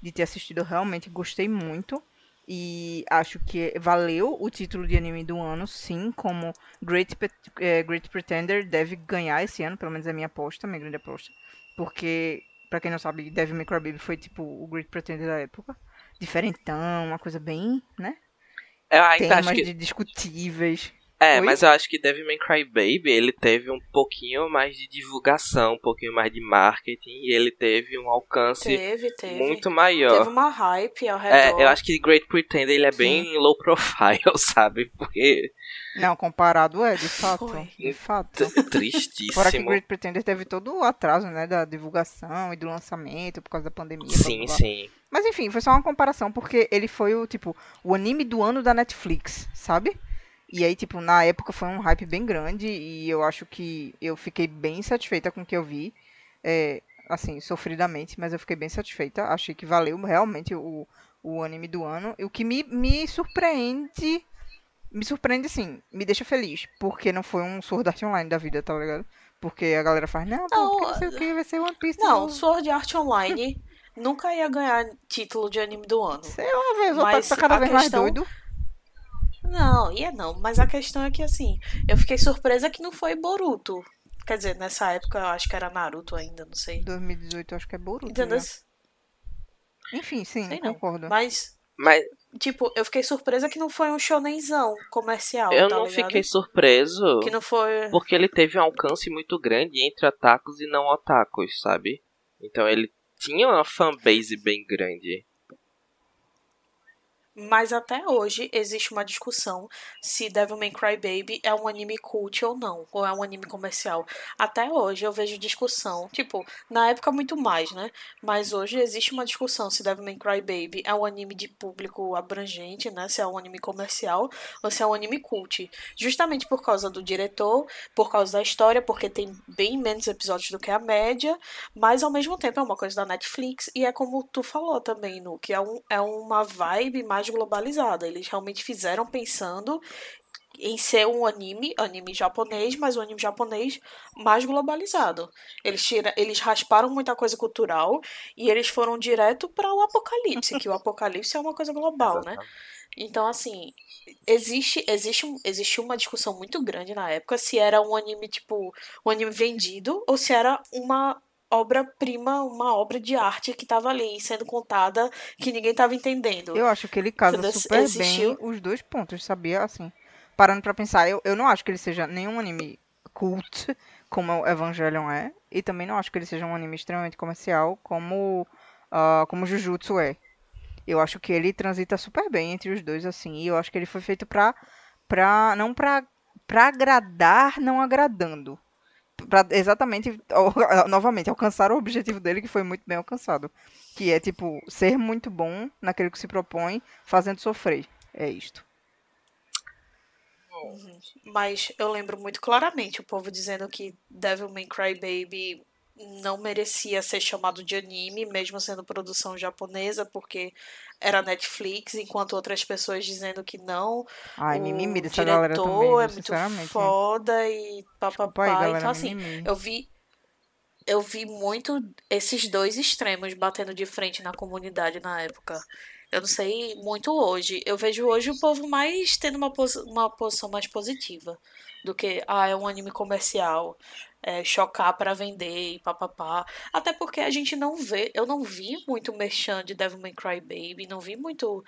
de ter assistido. Realmente gostei muito E acho que valeu o título de anime do ano, sim, como Great, eh, Great Pretender deve ganhar esse ano, pelo menos é a minha aposta, minha grande aposta. Porque, pra quem não sabe, Devil May Cry Baby foi tipo o Great Pretender da época. Diferentão, uma coisa bem, né? Eu ainda acho Temas que. de discutíveis. É, Oi? mas eu acho que Devil May Cry Baby, ele teve um pouquinho mais de divulgação, um pouquinho mais de marketing, e ele teve um alcance Teve, teve. muito Teve maior. uma hype ao redor. É, eu acho que Great Pretender ele é bem low profile, *laughs* sabe? Porque Não, comparado é, de fato. Foi. De fato. tristíssimo. Fora que Great Pretender teve todo o atraso, né, da divulgação e do lançamento por causa da pandemia. Sim, blá, blá. sim. Mas enfim, foi só uma comparação, porque ele foi o, tipo, o anime do ano da Netflix, sabe? E aí, tipo, na época foi um hype bem grande e eu acho que eu fiquei bem satisfeita com o que eu vi. É, assim, sofridamente, mas eu fiquei bem satisfeita. Achei que valeu realmente o, o anime do ano. E o que me, me surpreende. Me surpreende, assim, me deixa feliz. Porque não foi um Sword Art Online da vida, tá ligado? Porque a galera faz, não, pô, Não, não sei o que, vai ser One Piece. Não, novo." Sword Art Online *laughs* nunca ia ganhar título de anime do ano. Sei lá, velho, Mas tá cada vez mais questão- doido. Não, ia não. Mas a questão é que, assim, eu fiquei surpresa que não foi Boruto. Quer dizer, nessa época eu acho que era Naruto ainda, não sei. 2018 eu acho que é Boruto. Entendeu? né? Enfim, sim, Sei não. concordo. Mas, Mas tipo, eu fiquei surpresa que não foi um shonenzão comercial, eu tá não ligado? fiquei surpreso Que não foi... porque ele teve um alcance muito grande entre otakus e não otakus, sabe? Então ele tinha uma fanbase bem grande. Mas até hoje existe uma discussão se Devil May Cry Baby é um anime cult ou não, ou é um anime comercial. Até hoje eu vejo discussão, tipo, na época muito mais, né? Mas hoje existe uma discussão se Devil May Cry Baby é um anime de público abrangente, né? Se é um anime comercial ou se é um anime cult. Justamente por causa do diretor, por causa da história, porque tem bem menos episódios do que a média, mas ao mesmo tempo é uma coisa da Netflix e é como tu falou também, Nu, que é, um, é uma vibe mais globalizada. Eles realmente fizeram pensando em ser um anime, anime japonês, mas um anime japonês mais globalizado. Eles, tira, eles rasparam muita coisa cultural e eles foram direto para o apocalipse, que o apocalipse é uma coisa global, né? Então, assim, existe, existe, existe uma discussão muito grande na época se era um anime, tipo, um anime vendido ou se era uma obra-prima, uma obra de arte que tava ali sendo contada que ninguém tava entendendo. Eu acho que ele casa super Existiu- bem os dois pontos, sabia? Assim, parando pra pensar, eu, eu não acho que ele seja nenhum anime cult, como o Evangelion é, e também não acho que ele seja um anime extremamente comercial, como, ah, como Jujutsu é. Eu acho que ele transita super bem entre os dois, assim, e eu acho que ele foi feito pra, pra não pra, pra agradar, não agradando. Pra exatamente, *laughs* novamente, alcançar o objetivo dele, que foi muito bem alcançado. Que é, tipo, ser muito bom naquilo que se propõe, fazendo sofrer. É isto. Mas eu lembro muito claramente o povo dizendo que Devil May Cry Baby não merecia ser chamado de anime, mesmo sendo produção japonesa, porque era Netflix, enquanto outras pessoas dizendo que não. Ai, o mimimi dessa galera também, é muito foda e aí, papapá. galera, Então, assim, mimimi. eu vi. Eu vi muito esses dois extremos batendo de frente na comunidade na época. Eu não sei muito hoje. Eu vejo hoje o povo mais tendo uma, posi uma posição mais positiva do que, ah, é um anime comercial, é, chocar pra vender e papapá. Até porque a gente não vê, eu não vi muito merchan de Devil May Cry Baby, não vi muito,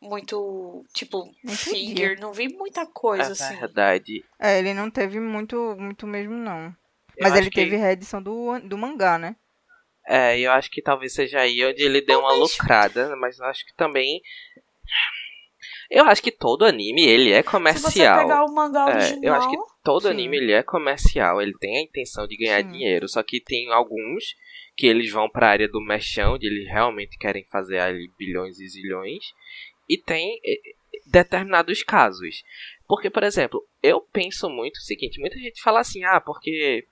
muito, tipo, figure, não vi muita coisa É assim. verdade. É, ele não teve muito, muito mesmo, não. Eu Mas acho ele que- teve reedição do, do mangá, né? É, eu acho que talvez seja aí onde ele deu uma lucrada, mas eu acho que também. Eu acho que todo anime ele é Se você comercial. pegar o mangá É, original, eu acho que todo Sim. anime ele é comercial, ele tem a intenção de ganhar Sim. dinheiro, só que tem alguns que eles vão pra área do mechão, onde eles realmente querem fazer ali bilhões e zilhões, e tem eh, determinados casos. Porque, por exemplo, eu penso muito o seguinte, muita gente fala assim, ah, porque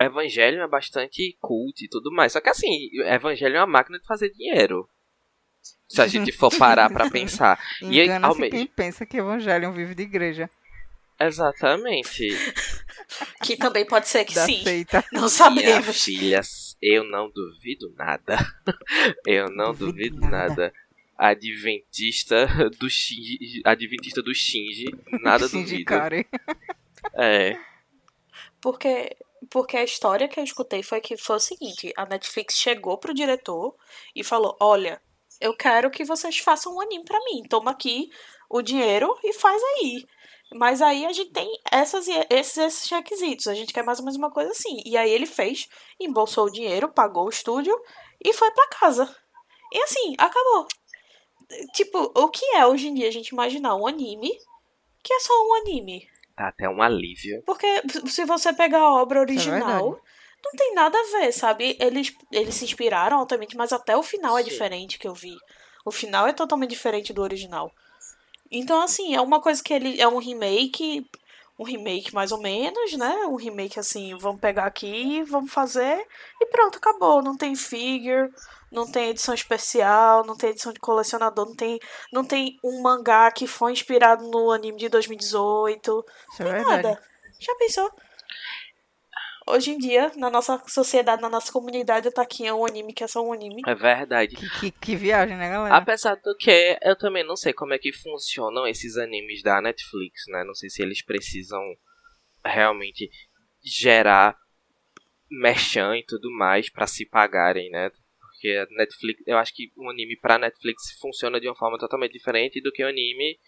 Evangelho é bastante cult e tudo mais, só que assim, Evangelho é uma máquina de fazer dinheiro. Se a gente for parar pra pensar. E aí, ao mesmo- quem pensa que Evangelion vive de igreja. Exatamente. que também pode ser que da sim. seita. Não Minha sabemos. filha, eu não duvido nada. *laughs* Eu não Duvido duvido nada. nada. adventista do Shinji, adventista do Shinji, nada Shinji duvido. É, Porque, porque a história que eu escutei foi que foi o seguinte: a Netflix chegou pro diretor e falou: Olha, eu quero que vocês façam um anime pra mim. Toma aqui o dinheiro e faz aí. Mas aí a gente tem essas, esses, esses requisitos. A gente quer mais ou menos uma coisa assim. E aí ele fez, embolsou o dinheiro, pagou o estúdio e foi pra casa. E assim, acabou. Tipo, o que é hoje em dia a gente imaginar um anime que é só um anime? tá até um alívio. Porque se você pegar a obra é original. Não tem nada a ver, sabe? Eles, eles se inspiraram altamente, mas até o final é Sim. diferente que eu vi. O final é totalmente diferente do original. Então, assim, é uma coisa que ele. É um remake. Um remake mais ou menos, né? Um remake assim, vamos pegar aqui, vamos fazer e pronto, acabou. Não tem figure, não tem edição especial, não tem edição de colecionador, não tem, não tem um mangá que foi inspirado no anime de 2018 Isso é verdade. nada. Já pensou? Hoje em dia, na nossa sociedade, na nossa comunidade, tá aqui um anime que é só um anime. É verdade. Que, que, que viagem, né, galera? Apesar do que, eu também não sei como é que funcionam esses animes da Netflix, né? Não sei se eles precisam realmente gerar merchan e tudo mais pra se pagarem, né? Porque a Netflix, eu acho que um anime pra Netflix funciona de uma forma totalmente diferente do que o anime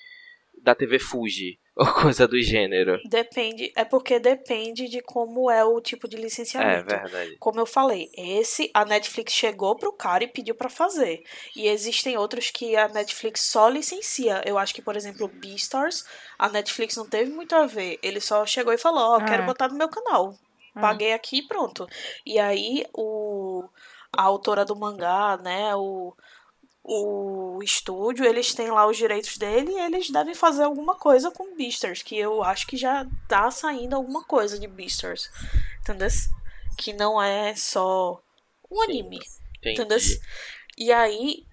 da TV Fuji *laughs* ou coisa do gênero. Depende, é porque depende de como é o tipo de É licenciamento. verdade. Como eu falei, esse a Netflix chegou pro cara e pediu pra fazer. E existem outros que a Netflix só licencia. Eu acho que, por exemplo, Beastars, a Netflix não teve muito a ver. Ele só chegou e falou: Ó, quero Ah. botar no meu canal. Ah. Paguei aqui e pronto. E aí o a autora do mangá, né, o o estúdio, eles têm lá os direitos dele e eles devem fazer alguma coisa com Beastars, que eu acho que já tá saindo alguma coisa de Beastars. Entendeu? Que não é só um anime. Entendi. Entendeu? E aí,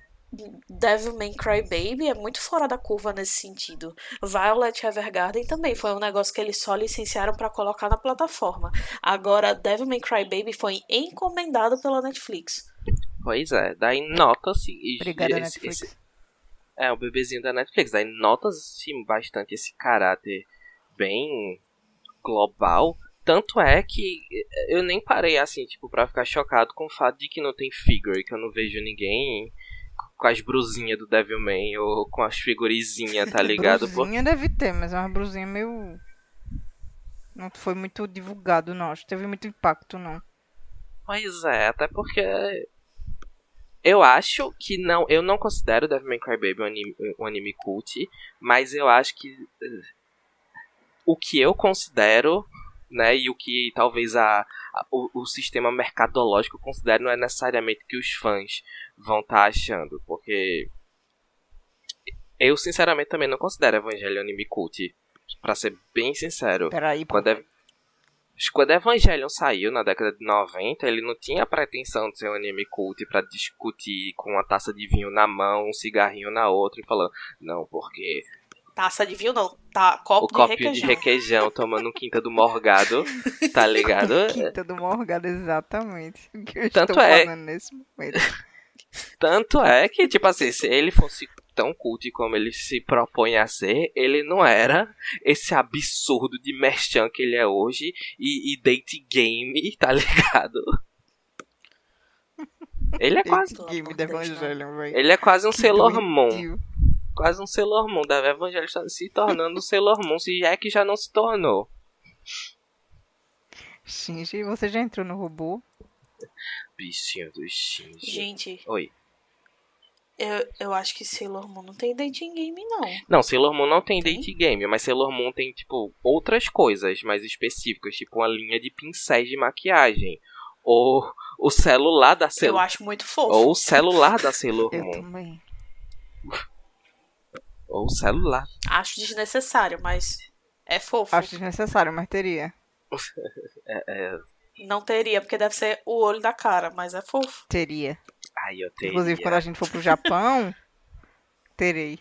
Devilman Crybaby é muito fora da curva nesse sentido. Violet Evergarden também foi um negócio que eles só licenciaram pra colocar na plataforma. Agora, Devilman Crybaby foi encomendado pela Netflix. Pois é, daí nota-se. e Obrigada, esse- Netflix. esse- É, o bebezinho da Netflix. Daí nota-se bastante esse caráter bem global. Tanto é que eu nem parei assim, tipo, pra ficar chocado com o fato de que não tem figure, que eu não vejo ninguém com as brusinhas do Devilman ou com as figurizinhas, tá *laughs* ligado? Por- Brusinha deve ter, mas é uma brusinha meio. Não foi muito divulgado, não. Acho que teve muito impacto, não. Pois é, até porque eu acho que não, eu não considero Devil May Cry Baby um anime, um anime cult, mas eu acho que eh, o que eu considero, né, e o que talvez a, a- o, o sistema mercadológico considere não é necessariamente o que os fãs vão estar achando, porque eu sinceramente também não considero Evangelho um anime cult, pra ser bem sincero. Peraí, pô. Quando, que quando Evangelion saiu na década de 90, ele não tinha a pretensão de ser um anime cult pra discutir com uma taça de vinho na mão, um cigarrinho na outra e falando, não, porque Taça de vinho não, tá, copo o de requeijão. de requeijão tomando um quinta do morgado, tá *laughs* ligado? Quinta do Morgado, exatamente. O que eu Tanto estou é- falando nesse momento. Tanto é que, tipo assim, se ele fosse tão cult como ele se propõe a ser, ele não era esse absurdo de merchan que ele é hoje e, e date game, *laughs* tá ligado? Ele é quase, game da de Deus, Evangelion, velho. ele é quase um Que Sailor Moon. quase um Sailor Moon. Da Evangelho está se tornando um Sailor Moon, se é que já não se tornou. Shinji, você já entrou no robô? Bichinho do Shinji. Gente, Oi. Eu, eu acho que Sailor Moon não tem dating game, não. Não, Sailor Moon não tem Tem? date game, mas Sailor Moon tem, tipo, outras coisas mais específicas, tipo uma linha de pincéis de maquiagem. Ou o celular da Eu Sailor acho muito fofo. Ou o celular da Sailor *laughs* Eu Moon. também. *laughs* Ou o celular. Acho desnecessário, mas é fofo. Acho desnecessário, mas teria. *laughs* É, é... Não teria, porque deve ser o olho da cara, mas é fofo. Teria. Ai, eu teria. Inclusive, quando a gente for pro Japão, *laughs* terei.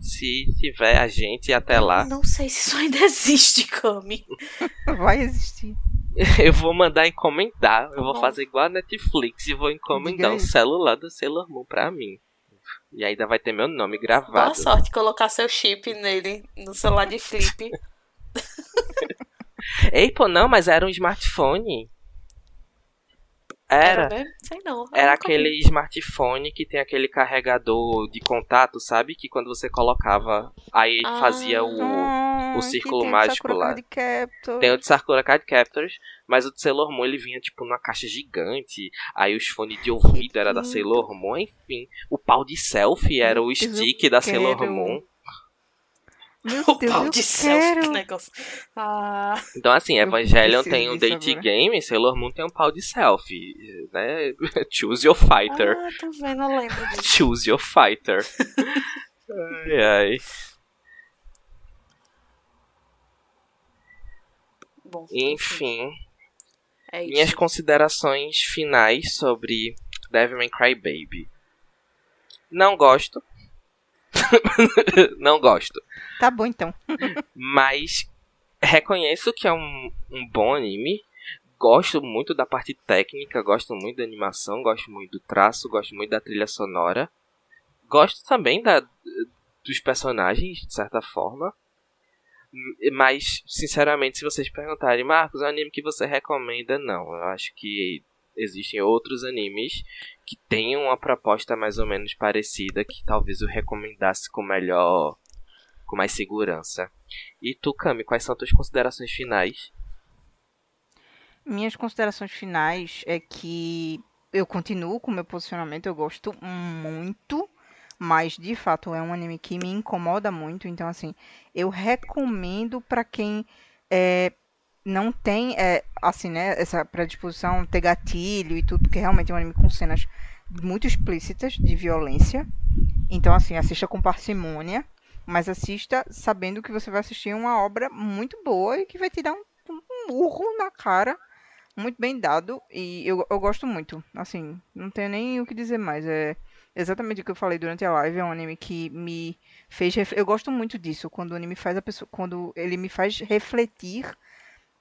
Se tiver a gente até lá, Não sei se isso ainda existe, Kami. *laughs* Vai existir. *laughs* eu vou mandar encomendar. Eu vou Bom. fazer igual a Netflix e vou encomendar Diga um celular da Sailor Moon pra mim. E ainda vai ter meu nome gravado. Boa sorte colocar seu chip nele, no celular de flip. Ei, pô, não, mas era um smartphone. Era. mesmo? Sei não. Era nunca vi. aquele smartphone que tem aquele carregador de contato, sabe? Que quando você colocava, aí Ah. fazia o. Ah, o círculo tem mágico lá. Tem o de Sakura Card Captors, mas o de Sailor Moon ele vinha tipo numa caixa gigante. Aí os fones de ouvido era da. Sailor Moon, enfim. O pau de selfie era o stick da Sailor. Moon. Meu *laughs* O Deus, pau eu de selfie, que negócio. Ah, Então, assim, Eu Evangelion tem um date agora. game, Sailor Moon tem um pau de selfie, né? *laughs* Choose your fighter. ah, tô vendo, eu lembro *laughs* disso. Choose your fighter. ai, ai. Bom, Enfim, é isso. minhas considerações finais sobre Devilman Crybaby. Não gosto. *laughs* Não gosto. Tá bom, então. Mas reconheço que é um, um bom anime. Gosto muito da parte técnica, gosto muito da animação, gosto muito do traço, gosto muito da trilha sonora. Gosto também da, dos personagens, de certa forma. Mas, sinceramente, se vocês perguntarem, Marcos, é um anime que você recomenda? Não. Eu acho que existem outros animes que tenham uma proposta mais ou menos parecida que talvez eu recomendasse com melhor. com mais segurança. E tu, Kami, quais são tuas considerações finais? Minhas considerações finais é que eu continuo com o meu posicionamento, eu gosto muito, mas de fato é um anime que me incomoda muito, então assim, eu recomendo pra quem é, não tem é, assim, né, essa predisposição, ter gatilho e tudo, porque realmente é um anime com cenas muito explícitas de violência. Então assim, assista com parcimônia, mas assista sabendo que você vai assistir uma obra muito boa e que vai te dar um um murro na cara, muito bem dado, e eu, eu gosto muito. Assim, não tenho nem o que dizer mais. É exatamente o que eu falei durante a live. É um anime que me fez. ref- Eu gosto muito disso, quando o anime faz a pessoa. Quando ele me faz refletir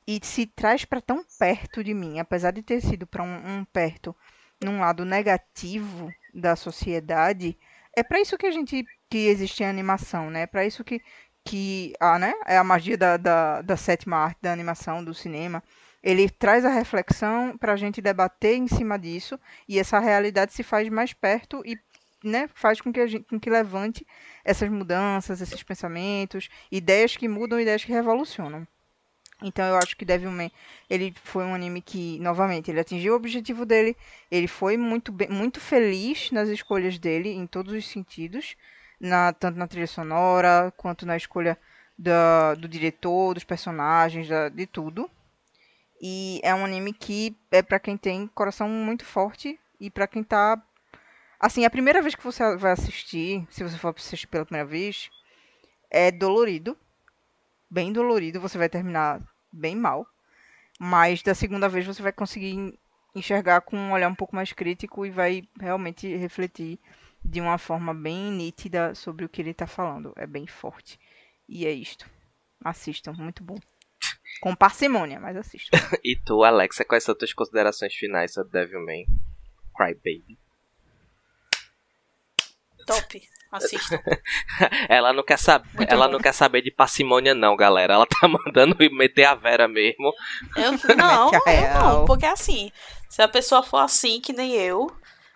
e se traz para tão perto de mim, apesar de ter sido para um, um perto num lado negativo da sociedade. É para isso que a gente que existe a animação, né? É para isso que que a, né, é a magia da, da, da sétima arte da animação, do cinema. Ele traz a reflexão para a gente debater em cima disso e essa realidade se faz mais perto e né, faz com que a gente com que levante essas mudanças, esses pensamentos, ideias que mudam, ideias que revolucionam. Então eu acho que Devilman, ele foi um anime que, novamente, ele atingiu o objetivo dele, ele foi muito bem, muito feliz nas escolhas dele em todos os sentidos na, tanto na trilha sonora quanto na escolha da, do diretor, dos personagens, da- de tudo. E é um anime que é pra quem tem coração muito forte e pra quem tá. Assim, a primeira vez que você vai assistir, se você for assistir pela primeira vez, é dolorido. Bem dolorido, você vai terminar bem mal. Mas da segunda vez você vai conseguir enxergar com um olhar um pouco mais crítico e vai realmente refletir de uma forma bem nítida sobre o que ele tá falando. É bem forte. E é isto. Assistam, muito bom. Com parcimônia, mas assistam. *laughs* E tu, Alexa, quais são tuas considerações finais sobre Devilman Crybaby? Top. Assista. *laughs* Ela não quer saber, Muito ela bom. não quer saber de parcimônia não, galera. Ela tá *laughs* mandando meter a Vera mesmo. Eu, não, Mete a eu não, porque assim, se a pessoa for assim, que nem eu,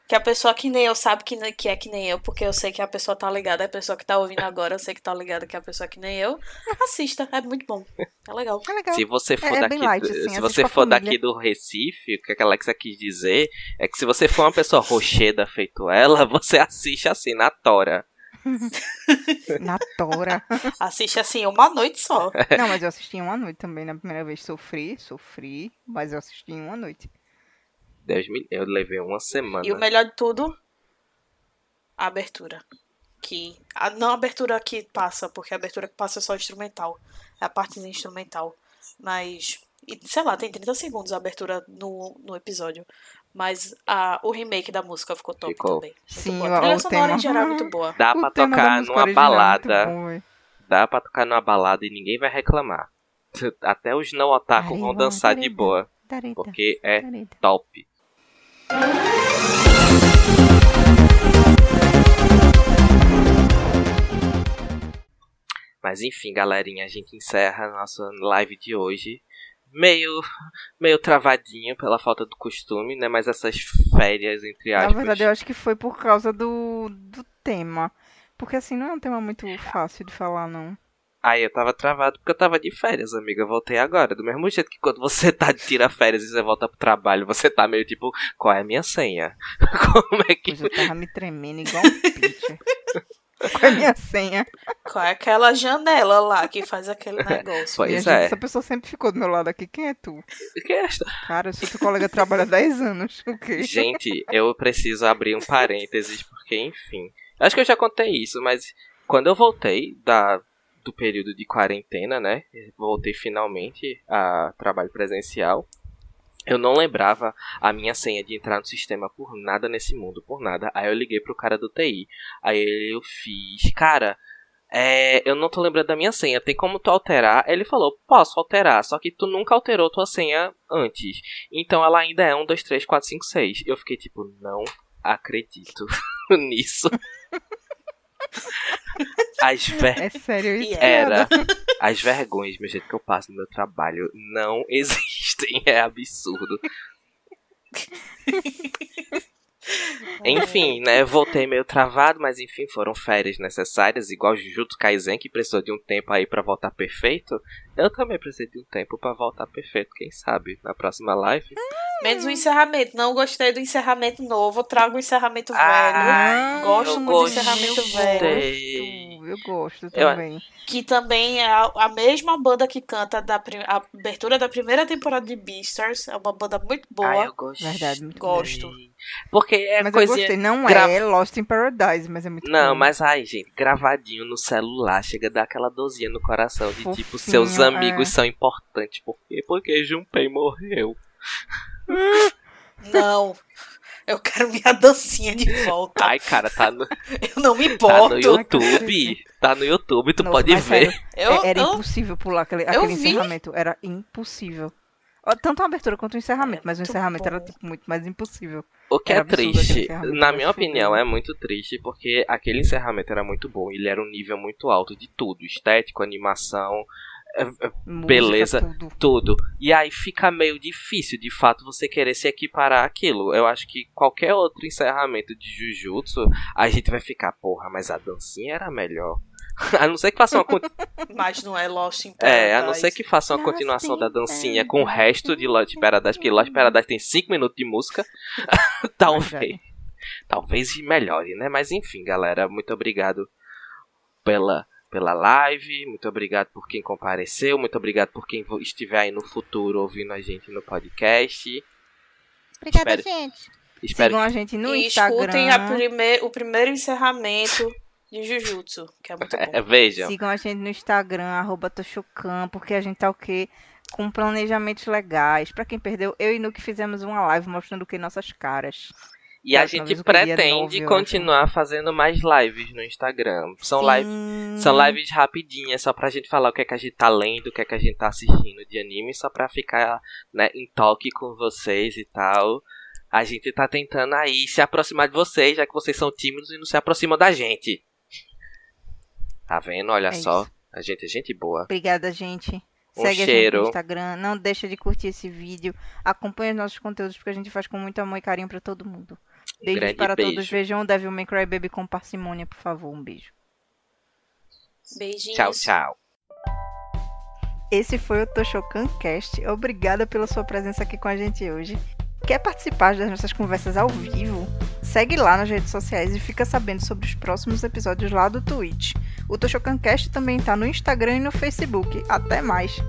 que a pessoa que nem eu sabe que, que é que nem eu, porque eu sei que a pessoa tá ligada, a pessoa que tá ouvindo agora, eu sei que tá ligada que é a pessoa que nem eu, assista, é muito bom. É legal. É legal. Se você for É- é daqui, bem light, do- assim, se você for família. daqui do Recife, o que a Alexa quis dizer é que se você for uma pessoa rocheda feito ela, *laughs* você assiste assim na tora. *laughs* Na tora. Assiste assim uma noite só. Não, mas eu assisti em uma noite também. Na primeira vez sofri, sofri, mas eu assisti em uma noite. Deus me, eu levei uma semana. E o melhor de tudo, a abertura. Que. A, não a abertura que passa, porque a abertura que passa é só instrumental. É a partezinha instrumental. Mas. E, sei lá, tem 30 segundos a abertura no, no episódio. Mas a, o remake da música ficou top Ficou. também. Muito Sim, boa. A trilha o sonora tema. em geral é muito *laughs* boa. Dá O pra tocar numa é balada. bom, véi. Dá pra tocar numa balada e ninguém vai reclamar. Até os não otaku vão dançar de boa. Porque é top. Mas enfim, galerinha, a gente encerra a nossa live de hoje. Meio, meio travadinho pela falta do costume, né? Mas essas férias, entre aspas. Na verdade, eu acho que foi por causa do, do tema. Porque assim, não é um tema muito fácil de falar, não. Aí eu tava travado porque eu tava de férias, amiga. Eu voltei agora. Do mesmo jeito que quando você tá de tira férias e você volta pro trabalho, você tá meio tipo, qual é a minha senha? *laughs* Como é que. Pois eu tava me tremendo igual um *laughs* pitcher. Qual é a minha senha? Qual é aquela janela lá que faz aquele *laughs* negócio? Pois Minha é. gente, essa pessoa sempre ficou do meu lado aqui. Quem é tu? Que é esta? Cara, eu sou teu colega trabalha há 10 anos. O quê? Gente, eu preciso abrir um parênteses, porque, enfim. Acho que eu já contei isso, mas quando eu voltei da, do período de quarentena, né? Voltei finalmente a trabalho presencial. Eu não lembrava a minha senha de entrar no sistema por nada nesse mundo, por nada. Aí eu liguei pro cara do TI. Aí eu fiz, cara, é, eu não tô lembrando da minha senha, tem como tu alterar? Ele falou, posso alterar, só que tu nunca alterou tua senha antes. Então ela ainda é 1, 2, 3, 4, 5, 6. Eu fiquei tipo, não acredito *laughs* nisso. *laughs* *laughs* As, ver... É sério isso? Era. *laughs* As vergonhas, meu jeito que eu passo no meu trabalho não *laughs* existem. É absurdo. *laughs* Enfim, né? Voltei meio travado, mas enfim, foram férias necessárias, igual Jujutsu Kaisen, que precisou de um tempo aí pra voltar perfeito. Eu também precisei de um tempo pra voltar perfeito, quem sabe, na próxima live. Menos o encerramento. Não gostei do encerramento novo. Trago o encerramento Ah, velho. Gosto eu muito do gostei. encerramento velho. Eu gosto Eu- também. Que também é a, a mesma banda que canta da, abertura da primeira temporada de Beastars. É uma banda muito boa. Ai, eu gostei. Verdade, muito Gosto. Porque é mas eu coisinha... gostei. Não gra- é Lost in Paradise, mas é muito Não, bom. mas ai, gente, gravadinho no celular, chega a dar aquela dorzinha no coração de tipo, Fofinho, seus amigos é. são importantes. Por quê? Porque Junpei morreu. Não. Eu quero minha dancinha de volta. Ai, cara, tá no, Eu não me tá importo. no YouTube. Tá no YouTube, tu Não, pode mas ver. sério, Eu, é- era eu- impossível pular aquele, aquele encerramento. Era impossível. Tanto a abertura quanto o encerramento, É mas o encerramento era bom. tipo, muito mais impossível. O que Era é absurdo aquele triste, na minha opinião, é muito triste porque aquele encerramento era muito bom. Ele era um nível muito alto de tudo: estético, animação, é, é, Música, Beleza. Tudo. tudo. E aí fica meio difícil, de fato, você querer se equiparar àquilo. Eu acho que qualquer outro encerramento de Jujutsu, a gente vai ficar, porra, mas a dancinha era melhor. *laughs* A não ser que faça uma con- *laughs* Mas não é Lost in É, a não Paradise. ser que faça uma Lost continuação in da dancinha com o resto de Lost Paradise, porque Lost Paradise tem 5 minutos de música. *laughs* Talvez. Verdade. Talvez melhore, né? Mas enfim, galera, muito obrigado pela, pela live, muito obrigado por quem compareceu, muito obrigado por quem estiver aí no futuro ouvindo a gente no podcast. Obrigada, Espero- gente. Espero Sigam a gente no e Instagram. escutem a prime- o primeiro encerramento de Jujutsu, que é muito *laughs* bom. que vejam. Sigam a gente no Instagram, arroba Toshokan, porque a gente tá o quê? Com planejamentos legais. Pra quem perdeu, eu e Nuke fizemos uma live mostrando o que nossas caras. E a Da última gente pretende continuar fazendo mais lives no Instagram. São lives. São lives rapidinhas, só pra gente falar o que é que a gente tá lendo, o que é que a gente tá assistindo de anime, só pra ficar né, em toque com vocês e tal. A gente tá tentando aí se aproximar de vocês, já que vocês são tímidos e não se aproximam da gente. Tá vendo? Olha É só. isso. A gente é gente boa. Obrigada, gente. Um Segue a gente cheiro. no Instagram. Não deixa de curtir esse vídeo. Acompanhe os nossos conteúdos, porque a gente faz com muito amor e carinho pra todo mundo. Beijos grande para beijo. todos. Vejam o Devil May Cry Baby com parcimônia, por favor. Um beijo. Beijinhos. Tchau, tchau. Esse foi o Toshokan Cast. Obrigada pela sua presença aqui com a gente hoje. Quer participar das nossas conversas ao vivo? Segue lá nas redes sociais e fica sabendo sobre os próximos episódios lá do Twitch. O Toshokan Cast também tá no Instagram e no Facebook. Até mais!